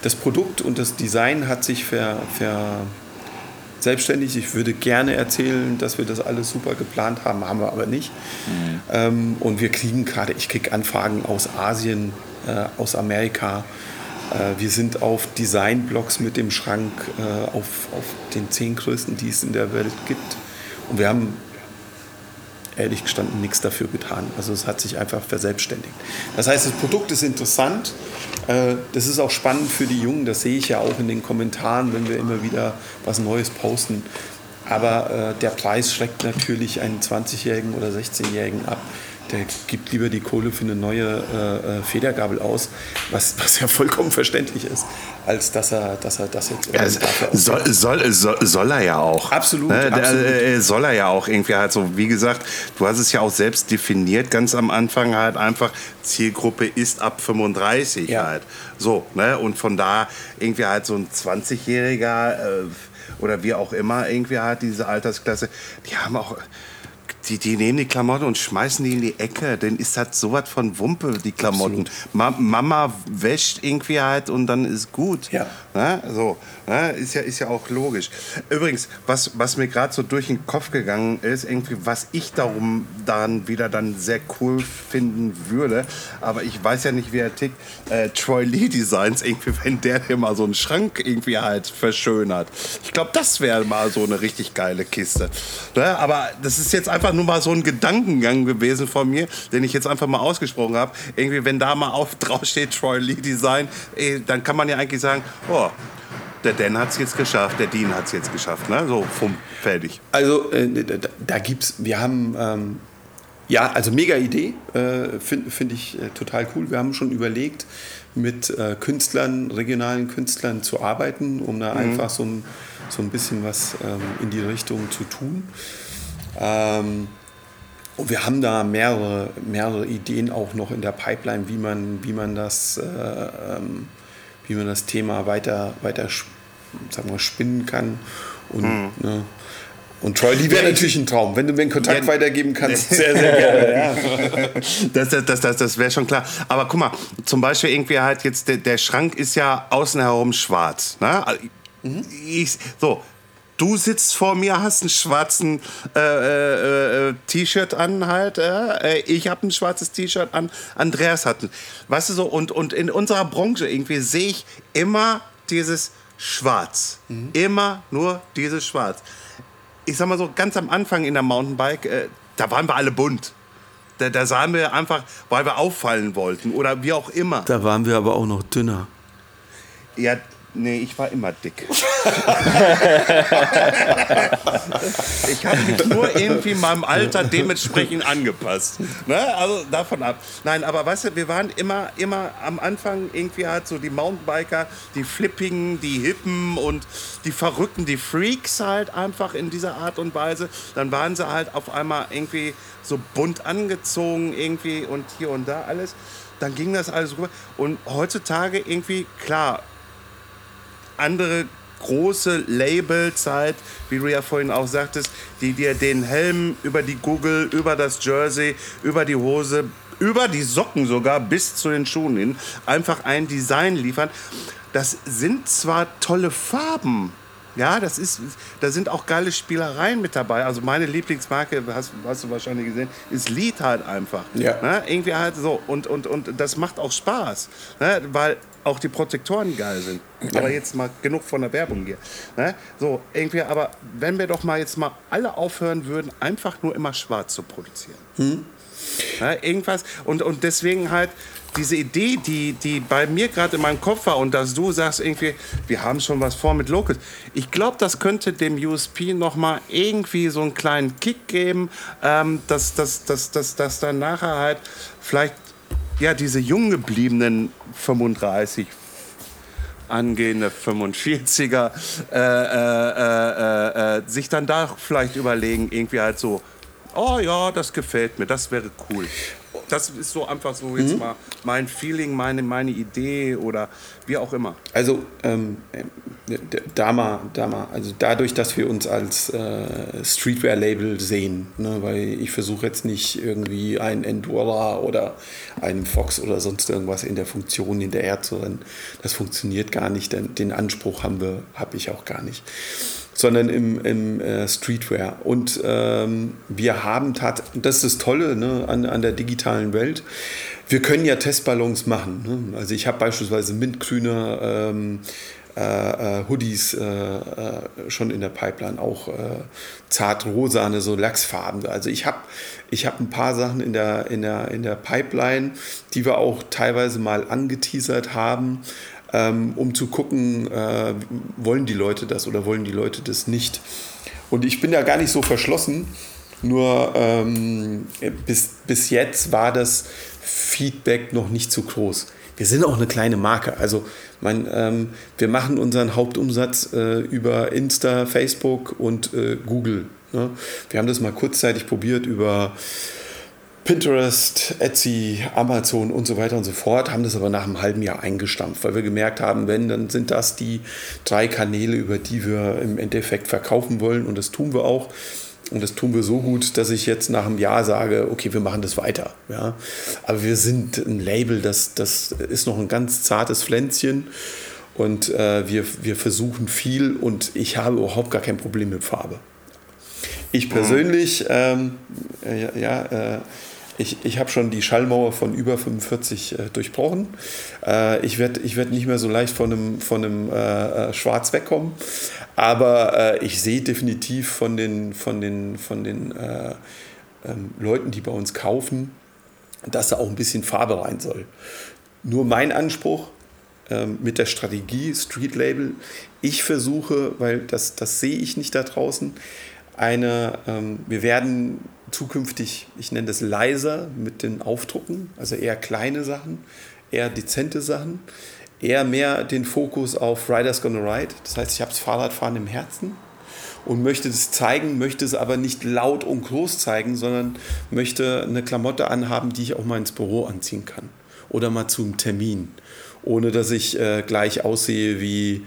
das Produkt und das Design hat sich ver, ver selbstständig. Ich würde gerne erzählen, dass wir das alles super geplant haben, haben wir aber nicht. Mhm. Ähm, und wir kriegen gerade, ich kriege Anfragen aus Asien, äh, aus Amerika. Äh, wir sind auf Designblogs mit dem Schrank äh, auf, auf den zehn größten, die es in der Welt gibt. Und wir haben ehrlich gestanden nichts dafür getan. Also es hat sich einfach verselbstständigt. Das heißt, das Produkt ist interessant. Äh, das ist auch spannend für die Jungen. Das sehe ich ja auch in den Kommentaren, wenn wir immer wieder was Neues posten. Aber äh, der Preis schreckt natürlich einen 20-Jährigen oder 16-Jährigen ab der gibt lieber die Kohle für eine neue äh, äh, Federgabel aus, was, was ja vollkommen verständlich ist, als dass er, dass er das jetzt ja, soll, soll, soll, soll, er ja auch. Absolut. Ne? absolut. Äh, soll er ja auch irgendwie halt so, wie gesagt, du hast es ja auch selbst definiert, ganz am Anfang halt einfach, Zielgruppe ist ab 35 ja. halt. So, ne? Und von da irgendwie halt so ein 20-Jähriger äh, oder wie auch immer, irgendwie halt diese Altersklasse, die haben auch die, die nehmen die Klamotten und schmeißen die in die Ecke. Denn ist das sowas von Wumpe, die Klamotten. Ma Mama wäscht irgendwie halt und dann ist gut. Ja. Na, so, na, ist, ja, ist ja auch logisch. Übrigens, was, was mir gerade so durch den Kopf gegangen ist, irgendwie, was ich darum dann wieder dann sehr cool finden würde, aber ich weiß ja nicht, wie er tickt, äh, Troy Lee Designs, irgendwie, wenn der hier mal so einen Schrank irgendwie halt verschönert. Ich glaube, das wäre mal so eine richtig geile Kiste. Ne? Aber das ist jetzt einfach nur mal so ein Gedankengang gewesen von mir, den ich jetzt einfach mal ausgesprochen habe. Irgendwie, wenn da mal auf drauf steht Troy Lee Design, ey, dann kann man ja eigentlich sagen, oh, der Dan hat es jetzt geschafft, der Dean hat es jetzt geschafft, ne? So, fumm, fertig. Also, äh, da, da gibt's, wir haben, ähm, ja, also mega Idee, äh, finde find ich äh, total cool. Wir haben schon überlegt, mit äh, Künstlern, regionalen Künstlern zu arbeiten, um da mhm. einfach so ein, so ein bisschen was ähm, in die Richtung zu tun. Ähm, Und wir haben da mehrere, mehrere Ideen auch noch in der Pipeline, wie man, wie man, das, äh, ähm, wie man das Thema weiter, weiter sagen wir, spinnen kann. Und, mhm. ne, und Troy Lee wäre natürlich ein Traum. Wenn du mir einen Kontakt ja, weitergeben kannst, sehr, sehr gerne. Ja. Das, das, das, das wäre schon klar. Aber guck mal, zum Beispiel irgendwie halt jetzt, der, der Schrank ist ja außen herum schwarz. Ne? Mhm. Ich, so, du sitzt vor mir, hast einen schwarzen äh, äh, äh, T-Shirt an halt. Äh, ich habe ein schwarzes T-Shirt an. Andreas hat ein. Weißt du so, und, und in unserer Branche irgendwie sehe ich immer dieses Schwarz. Mhm. Immer nur dieses Schwarz ich sag mal so, ganz am Anfang in der Mountainbike, äh, da waren wir alle bunt. Da, da sahen wir einfach, weil wir auffallen wollten oder wie auch immer. Da waren wir aber auch noch dünner. Ja, Nee, ich war immer dick. ich habe mich nur irgendwie meinem Alter dementsprechend angepasst. Ne? Also davon ab. Nein, aber weißt du, wir waren immer, immer am Anfang irgendwie halt so die Mountainbiker, die Flippigen, die Hippen und die Verrückten, die Freaks halt einfach in dieser Art und Weise. Dann waren sie halt auf einmal irgendwie so bunt angezogen irgendwie und hier und da alles. Dann ging das alles rüber. Und heutzutage irgendwie, klar, andere große Labelzeit, wie du ja vorhin auch sagtest, die dir den Helm über die Google, über das Jersey, über die Hose, über die Socken sogar bis zu den Schuhen hin einfach ein Design liefern. Das sind zwar tolle Farben, ja, das ist, da sind auch geile Spielereien mit dabei. Also meine Lieblingsmarke, hast, hast du wahrscheinlich gesehen, ist Lied halt einfach. Ja. Ne? Irgendwie halt so. Und, und, und das macht auch Spaß, ne? weil auch die Protektoren geil sind. Aber jetzt mal genug von der Werbung hier. Ne? So, irgendwie, aber wenn wir doch mal jetzt mal alle aufhören würden, einfach nur immer schwarz zu produzieren. Hm? Ja, irgendwas. Und, und deswegen halt diese Idee, die, die bei mir gerade in meinem Kopf war und dass du sagst irgendwie, wir haben schon was vor mit Locals. Ich glaube, das könnte dem USP noch mal irgendwie so einen kleinen Kick geben, ähm, dass, dass, dass, dass, dass dann nachher halt vielleicht ja, diese jung gebliebenen 35, angehende 45er äh, äh, äh, äh, sich dann da vielleicht überlegen, irgendwie halt so, oh ja, das gefällt mir, das wäre cool. Das ist so einfach so jetzt mhm. mal mein Feeling, meine, meine Idee oder wie auch immer. Also ähm, da mal, da mal, also dadurch, dass wir uns als äh, Streetwear-Label sehen, ne, weil ich versuche jetzt nicht irgendwie ein Endura oder einen Fox oder sonst irgendwas in der Funktion hinterher zu rennen. Das funktioniert gar nicht, denn den Anspruch haben wir, habe ich auch gar nicht sondern im, im äh, Streetwear. Und ähm, wir haben tatsächlich, das ist das Tolle ne, an, an der digitalen Welt, wir können ja Testballons machen. Ne? Also ich habe beispielsweise mintgrüne ähm, äh, äh, Hoodies äh, äh, schon in der Pipeline, auch äh, zart so Lachsfarben. Also ich habe ich hab ein paar Sachen in der, in, der, in der Pipeline, die wir auch teilweise mal angeteasert haben ähm, um zu gucken, äh, wollen die Leute das oder wollen die Leute das nicht. Und ich bin da gar nicht so verschlossen, nur ähm, bis, bis jetzt war das Feedback noch nicht zu groß. Wir sind auch eine kleine Marke. Also mein, ähm, wir machen unseren Hauptumsatz äh, über Insta, Facebook und äh, Google. Ne? Wir haben das mal kurzzeitig probiert über Pinterest, Etsy, Amazon und so weiter und so fort, haben das aber nach einem halben Jahr eingestampft, weil wir gemerkt haben, wenn, dann sind das die drei Kanäle, über die wir im Endeffekt verkaufen wollen und das tun wir auch. Und das tun wir so gut, dass ich jetzt nach einem Jahr sage, okay, wir machen das weiter. Ja? Aber wir sind ein Label, das, das ist noch ein ganz zartes Pflänzchen. Und äh, wir, wir versuchen viel und ich habe überhaupt gar kein Problem mit Farbe. Ich persönlich, ähm, ja, ja äh, ich, ich habe schon die Schallmauer von über 45 äh, durchbrochen. Äh, ich werde ich werd nicht mehr so leicht von einem, von äh, äh Schwarz wegkommen. Aber äh, ich sehe definitiv von den, von den, von den äh, ähm, Leuten, die bei uns kaufen, dass da auch ein bisschen Farbe rein soll. Nur mein Anspruch ähm, mit der Strategie Street Label, ich versuche, weil das, das sehe ich nicht da draußen, eine, ähm, wir werden zukünftig, ich nenne das leiser mit den Aufdrucken, also eher kleine Sachen, eher dezente Sachen, eher mehr den Fokus auf Riders Gonna Ride. Das heißt, ich habe das Fahrradfahren im Herzen und möchte es zeigen, möchte es aber nicht laut und groß zeigen, sondern möchte eine Klamotte anhaben, die ich auch mal ins Büro anziehen kann oder mal zum Termin, ohne dass ich äh, gleich aussehe wie,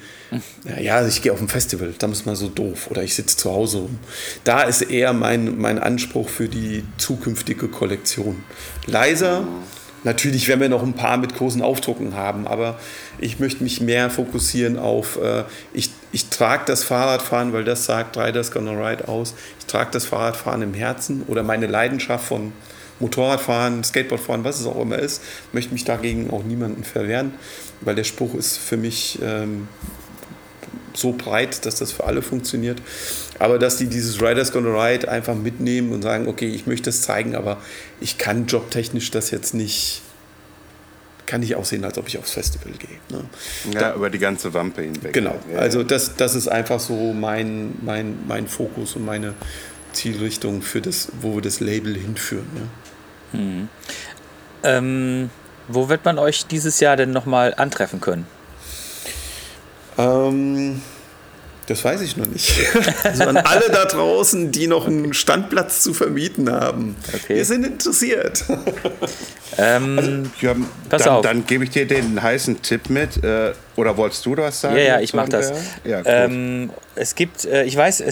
ja, ich gehe auf ein Festival, da ist man so doof oder ich sitze zu Hause rum. Da ist eher mein, mein Anspruch für die zukünftige Kollektion. Leiser. Natürlich werden wir noch ein paar mit großen Aufdrucken haben, aber ich möchte mich mehr fokussieren auf, äh, ich, ich trage das Fahrradfahren, weil das sagt Riders Gonna Ride aus. Ich trage das Fahrradfahren im Herzen oder meine Leidenschaft von Motorradfahren, Skateboardfahren, was es auch immer ist, möchte mich dagegen auch niemanden verwehren, weil der Spruch ist für mich ähm, so breit, dass das für alle funktioniert. Aber dass die dieses Riders Gonna Ride einfach mitnehmen und sagen, okay, ich möchte es zeigen, aber ich kann jobtechnisch das jetzt nicht, kann nicht aussehen, als ob ich aufs Festival gehe. Ne? Ja, Da- über die ganze Wampe hinweg. Genau, Ja, also das, das ist einfach so mein, mein, mein Fokus und meine Zielrichtung für das, wo wir das Label hinführen. Ne? Ähm, wo wird man euch dieses Jahr denn nochmal antreffen können? Ähm, das weiß ich noch nicht. Also an alle da draußen, die noch einen Standplatz zu vermieten haben. Okay. Wir sind interessiert. Ähm, Ja, Pass dann, auf. dann gebe ich dir den heißen Tipp mit. Äh, oder wolltest du was sagen? Ja, ja, ich dazu, mach das. Ja, ähm, es gibt, äh, ich weiß,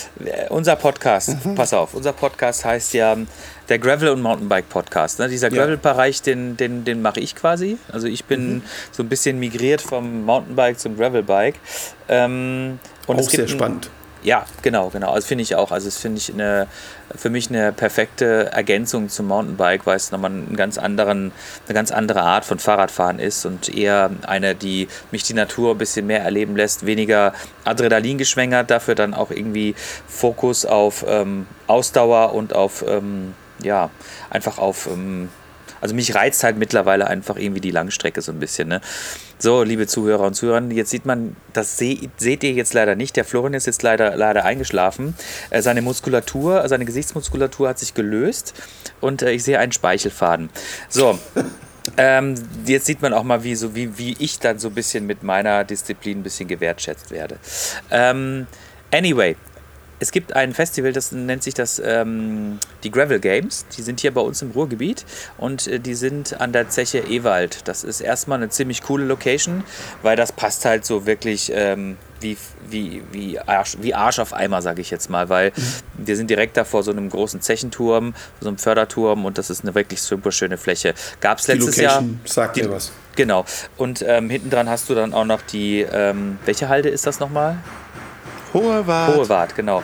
unser Podcast, Mhm. pass auf, unser Podcast heißt ja der Gravel- und Mountainbike-Podcast. Ne? Dieser. Gravel-Bereich, den, den, den mache ich quasi. Also ich bin Mhm. so ein bisschen migriert vom Mountainbike zum Gravelbike. Ähm, und Auch es gibt sehr ein- spannend. Ja, genau, genau. Also finde ich auch. Also es finde ich eine, für mich eine perfekte Ergänzung zum Mountainbike, weil es nochmal einen ganz anderen, eine ganz andere Art von Fahrradfahren ist und eher eine, die mich die Natur ein bisschen mehr erleben lässt, weniger Adrenalin geschwängert, dafür dann auch irgendwie Fokus auf ähm, Ausdauer und auf, ähm, ja, einfach auf, ähm, also mich reizt halt mittlerweile einfach irgendwie die Langstrecke so ein bisschen. Ne? So, liebe Zuhörer und Zuhörer, jetzt sieht man, das seh, seht ihr jetzt leider nicht. Der Florian ist jetzt leider, leider eingeschlafen. Äh, seine Muskulatur, seine Gesichtsmuskulatur hat sich gelöst und äh, ich sehe einen Speichelfaden. So. Ähm, jetzt sieht man auch mal, wie, so, wie, wie ich dann so ein bisschen mit meiner Disziplin ein bisschen gewertschätzt werde. Ähm, anyway, es gibt ein Festival, das nennt sich das ähm, die Gravel Games. Die sind hier bei uns im Ruhrgebiet und äh, die sind an der Zeche Ewald. Das ist erstmal eine ziemlich coole Location, weil das passt halt so wirklich ähm, wie, wie, wie, Arsch, wie Arsch auf Eimer, sage ich jetzt mal, weil wir sind direkt da vor so einem großen Zechenturm, so einem Förderturm und das ist eine wirklich super schöne Fläche. Gab es Die letztes Jahr. Location sagt die- mir was. Genau. Und ähm, hinten dran hast du dann auch noch die, ähm, welche Halde ist das nochmal? Hohe Wart. Hohe Wart, genau.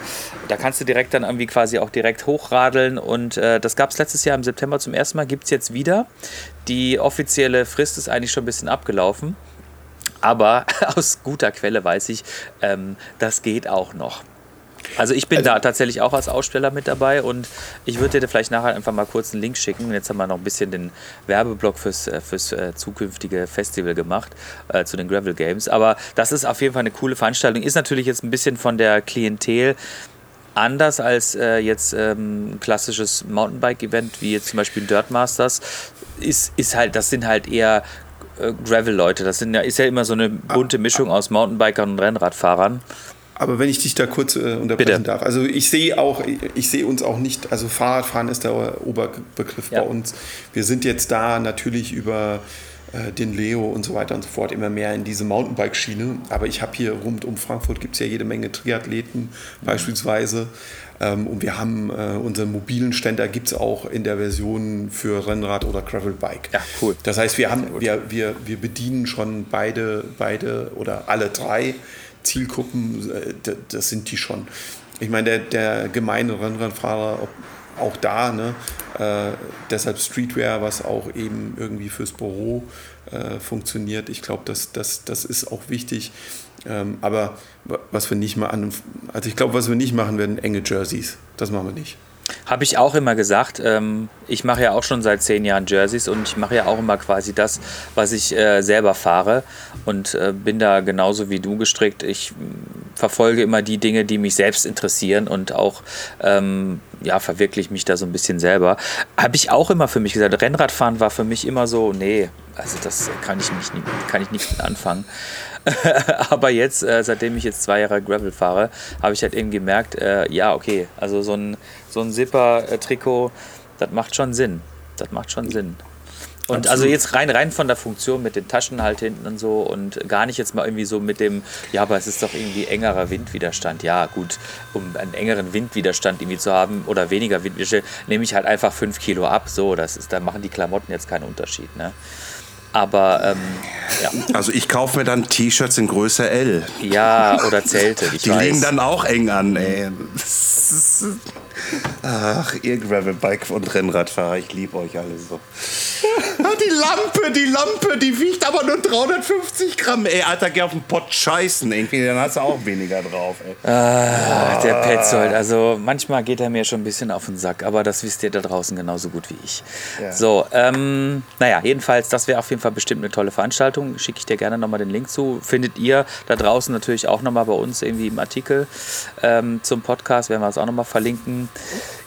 Da kannst du direkt dann irgendwie quasi auch direkt hochradeln und äh, das gab es letztes Jahr im September zum ersten Mal, gibt es jetzt wieder. Die offizielle Frist ist eigentlich schon ein bisschen abgelaufen, aber aus guter Quelle weiß ich, ähm, das geht auch noch. Also ich bin da tatsächlich auch als Aussteller mit dabei und ich würde dir vielleicht nachher einfach mal kurz einen Link schicken. Jetzt haben wir noch ein bisschen den Werbeblock fürs, äh, fürs äh, zukünftige Festival gemacht, äh, zu den Gravel Games. Aber das ist auf jeden Fall eine coole Veranstaltung. Ist natürlich jetzt ein bisschen von der Klientel anders als äh, jetzt ähm, ein klassisches Mountainbike-Event, wie jetzt zum Beispiel Dirt Masters. Ist, ist halt, das sind halt eher äh, Gravel-Leute. Das sind ist ja immer so eine bunte Mischung aus Mountainbikern und Rennradfahrern. Aber wenn ich dich da kurz äh, unterbrechen Bitte. darf. Also ich sehe auch, ich sehe uns auch nicht, also Fahrradfahren ist der Oberbegriff Ja. bei uns. Wir sind jetzt da natürlich über äh, den Leo und so weiter und so fort immer mehr in diese Mountainbike-Schiene. Aber ich habe hier rund um Frankfurt gibt es ja jede Menge Triathleten beispielsweise. Ähm, und wir haben äh, unseren mobilen Ständer gibt es auch in der Version für Rennrad oder Gravelbike. Ja, cool. Das heißt, wir, haben, wir, wir, wir bedienen schon beide, beide oder alle drei Zielgruppen, äh, das sind die schon. Ich meine, der, der gemeine Rennradfahrer, auch da, ne? Äh, deshalb Streetwear, was auch eben irgendwie fürs Büro äh, funktioniert. Ich glaube, das, das, das ist auch wichtig. Ähm, aber wa- was wir nicht mal an, also ich glaube, was wir nicht machen werden, enge Jerseys. Das machen wir nicht. Habe ich auch immer gesagt. Ähm, ich mache ja auch schon seit zehn Jahren Jerseys und ich mache ja auch immer quasi das, was ich äh, selber fahre und äh, bin da genauso wie du gestrickt. Ich verfolge immer die Dinge, die mich selbst interessieren und auch ähm, ja, verwirkliche mich da so ein bisschen selber. Habe ich auch immer für mich gesagt. Rennradfahren war für mich immer so, nee, Also das kann ich, nicht, kann ich nicht mit anfangen. Aber jetzt, äh, seitdem ich jetzt zwei Jahre Gravel fahre, habe ich halt eben gemerkt, äh, ja, okay, also so ein, so ein Zipper-Trikot, das macht schon Sinn. Das macht schon Sinn. Und also jetzt rein, rein von der Funktion mit den Taschen halt hinten und so und gar nicht jetzt mal irgendwie so mit dem, ja, aber es ist doch irgendwie engerer Windwiderstand. Ja, gut, um einen engeren Windwiderstand irgendwie zu haben oder weniger Windwiderstand, nehme ich halt einfach 5 Kilo ab. So, das ist, da machen die Klamotten jetzt keinen Unterschied. Ne? Aber ähm, ja. Also ich kaufe mir dann T-Shirts in Größe L. Ja, oder Zelte. die weiß. liegen dann auch eng an, ey. Ach, ihr Gravelbike und Rennradfahrer, ich liebe euch alle so. die Lampe, die Lampe, die wiegt aber nur 350 Gramm. Ey, Alter, geh auf den Pott scheißen irgendwie, dann hast du auch weniger drauf. Ey. Ah, der Petzold, also manchmal geht er mir schon ein bisschen auf den Sack, aber das wisst ihr da draußen genauso gut wie ich. Ja. So, ähm, naja, jedenfalls, das wäre auf jeden Fall bestimmt eine tolle Veranstaltung. Schicke ich dir gerne nochmal den Link zu. Findet ihr da draußen natürlich auch nochmal bei uns irgendwie im Artikel ähm, zum Podcast, werden wir es auch nochmal verlinken.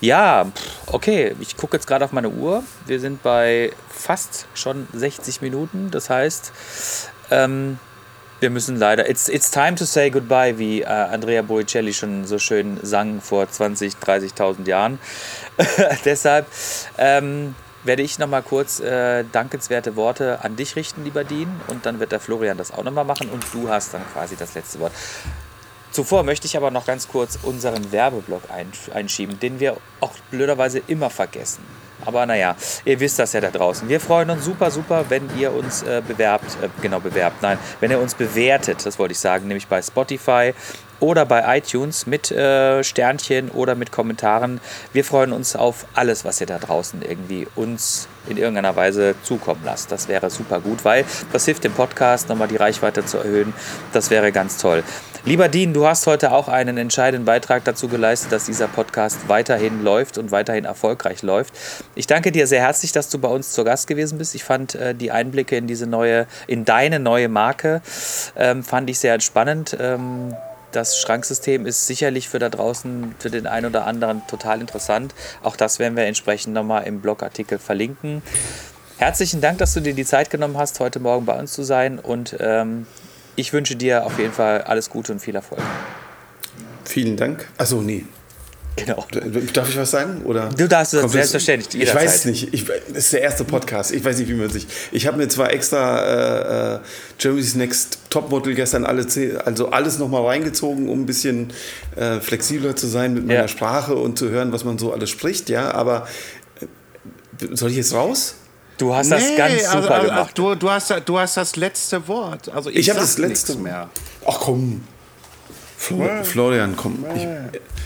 Ja, okay, ich gucke jetzt gerade auf meine Uhr. Wir sind bei fast schon 60 Minuten. Das heißt, ähm, wir müssen leider. It's, it's time to say goodbye, wie äh, Andrea Boricelli schon so schön sang vor 20, 30.000 Jahren. Deshalb ähm, werde ich nochmal kurz äh, dankenswerte Worte an dich richten, lieber Dean. Und dann wird der Florian das auch nochmal machen. Und du hast dann quasi das letzte Wort. Zuvor möchte ich aber noch ganz kurz unseren Werbeblock einschieben, den wir auch blöderweise immer vergessen. Aber naja, ihr wisst das ja da draußen. Wir freuen uns super, super, wenn ihr uns äh, bewerbt, äh, genau bewerbt, nein, wenn ihr uns bewertet, das wollte ich sagen, nämlich bei Spotify oder bei iTunes mit äh, Sternchen oder mit Kommentaren. Wir freuen uns auf alles, was ihr da draußen irgendwie uns in irgendeiner Weise zukommen lasst. Das wäre super gut, weil das hilft dem Podcast nochmal die Reichweite zu erhöhen. Das wäre ganz toll. Lieber Dean, du hast heute auch einen entscheidenden Beitrag dazu geleistet, dass dieser Podcast weiterhin läuft und weiterhin erfolgreich läuft. Ich danke dir sehr herzlich, dass du bei uns zu Gast gewesen bist. Ich fand äh, die Einblicke in diese neue, in deine neue Marke, ähm, fand ich sehr entspannend. Ähm, das Schranksystem ist sicherlich für da draußen, für den einen oder anderen total interessant. Auch das werden wir entsprechend nochmal im Blogartikel verlinken. Herzlichen Dank, dass du dir die Zeit genommen hast, heute Morgen bei uns zu sein und ähm, ich wünsche dir auf jeden Fall alles Gute und viel Erfolg. Vielen Dank. Achso, nee. Genau. Darf ich was sagen? Oder du darfst das selbstverständlich. Ich weiß es nicht. Ich, das ist der erste Podcast. Ich weiß nicht, wie man sich. Ich habe mir zwar extra äh, äh, Jeremy's Next Topmodel gestern alle, also alles nochmal reingezogen, um ein bisschen äh, flexibler zu sein mit meiner ja. Sprache und zu hören, was man so alles spricht. Ja, aber äh, soll ich jetzt raus? Du hast nee, das ganz super also, gemacht. Du, du, hast, du hast das letzte Wort. Also ich, ich habe das letzte mehr. Ach komm. Florian, komm. Ich,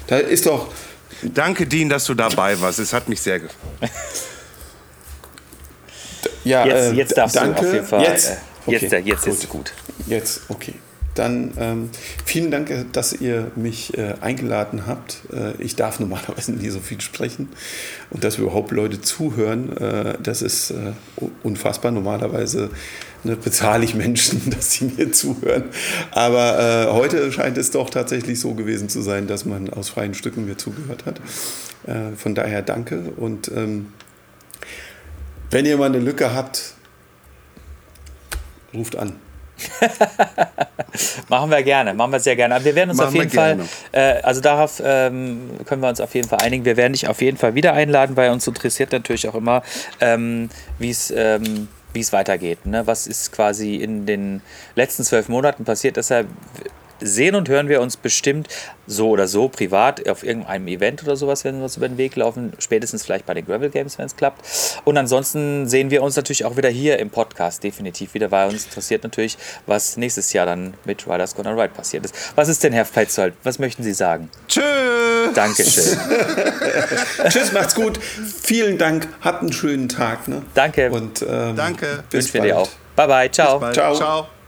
da ist doch. Danke, Dean, dass du dabei warst. Es hat mich sehr gefreut. Ja, jetzt, äh, jetzt darfst danke. du auf jeden Fall. Jetzt, äh, okay, jetzt, jetzt gut. ist gut. Jetzt, okay. Dann ähm, vielen Dank, dass ihr mich äh, eingeladen habt. Äh, ich darf normalerweise nie so viel sprechen und dass überhaupt Leute zuhören, äh, das ist äh, unfassbar. Normalerweise ne, bezahle ich Menschen, dass sie mir zuhören. Aber äh, heute scheint es doch tatsächlich so gewesen zu sein, dass man aus freien Stücken mir zugehört hat. Äh, von daher danke und ähm, wenn ihr mal eine Lücke habt, ruft an. machen wir gerne, machen wir sehr gerne. Aber wir werden uns machen auf jeden Fall, äh, also darauf ähm, können wir uns auf jeden Fall einigen. Wir werden dich auf jeden Fall wieder einladen, weil uns interessiert natürlich auch immer, ähm, wie es ähm, wie es weitergeht. Ne? Was ist quasi in den letzten zwölf Monaten passiert? Deshalb sehen und hören wir uns bestimmt so oder so privat auf irgendeinem Event oder sowas, wenn wir uns über den Weg laufen. Spätestens vielleicht bei den Gravel Games, wenn es klappt. Und ansonsten sehen wir uns natürlich auch wieder hier im Podcast definitiv wieder, weil uns interessiert natürlich, was nächstes Jahr dann mit Riders Gonna Ride passiert ist. Was ist denn, Herr Petzold? Was möchten Sie sagen? Tschüss! Dankeschön. Tschüss, macht's gut. Vielen Dank. Habt einen schönen Tag. Ne? Danke. Und ähm, Danke. Bis Wünschen wir dir auch. Bye bye. Ciao. Ciao. Ciao.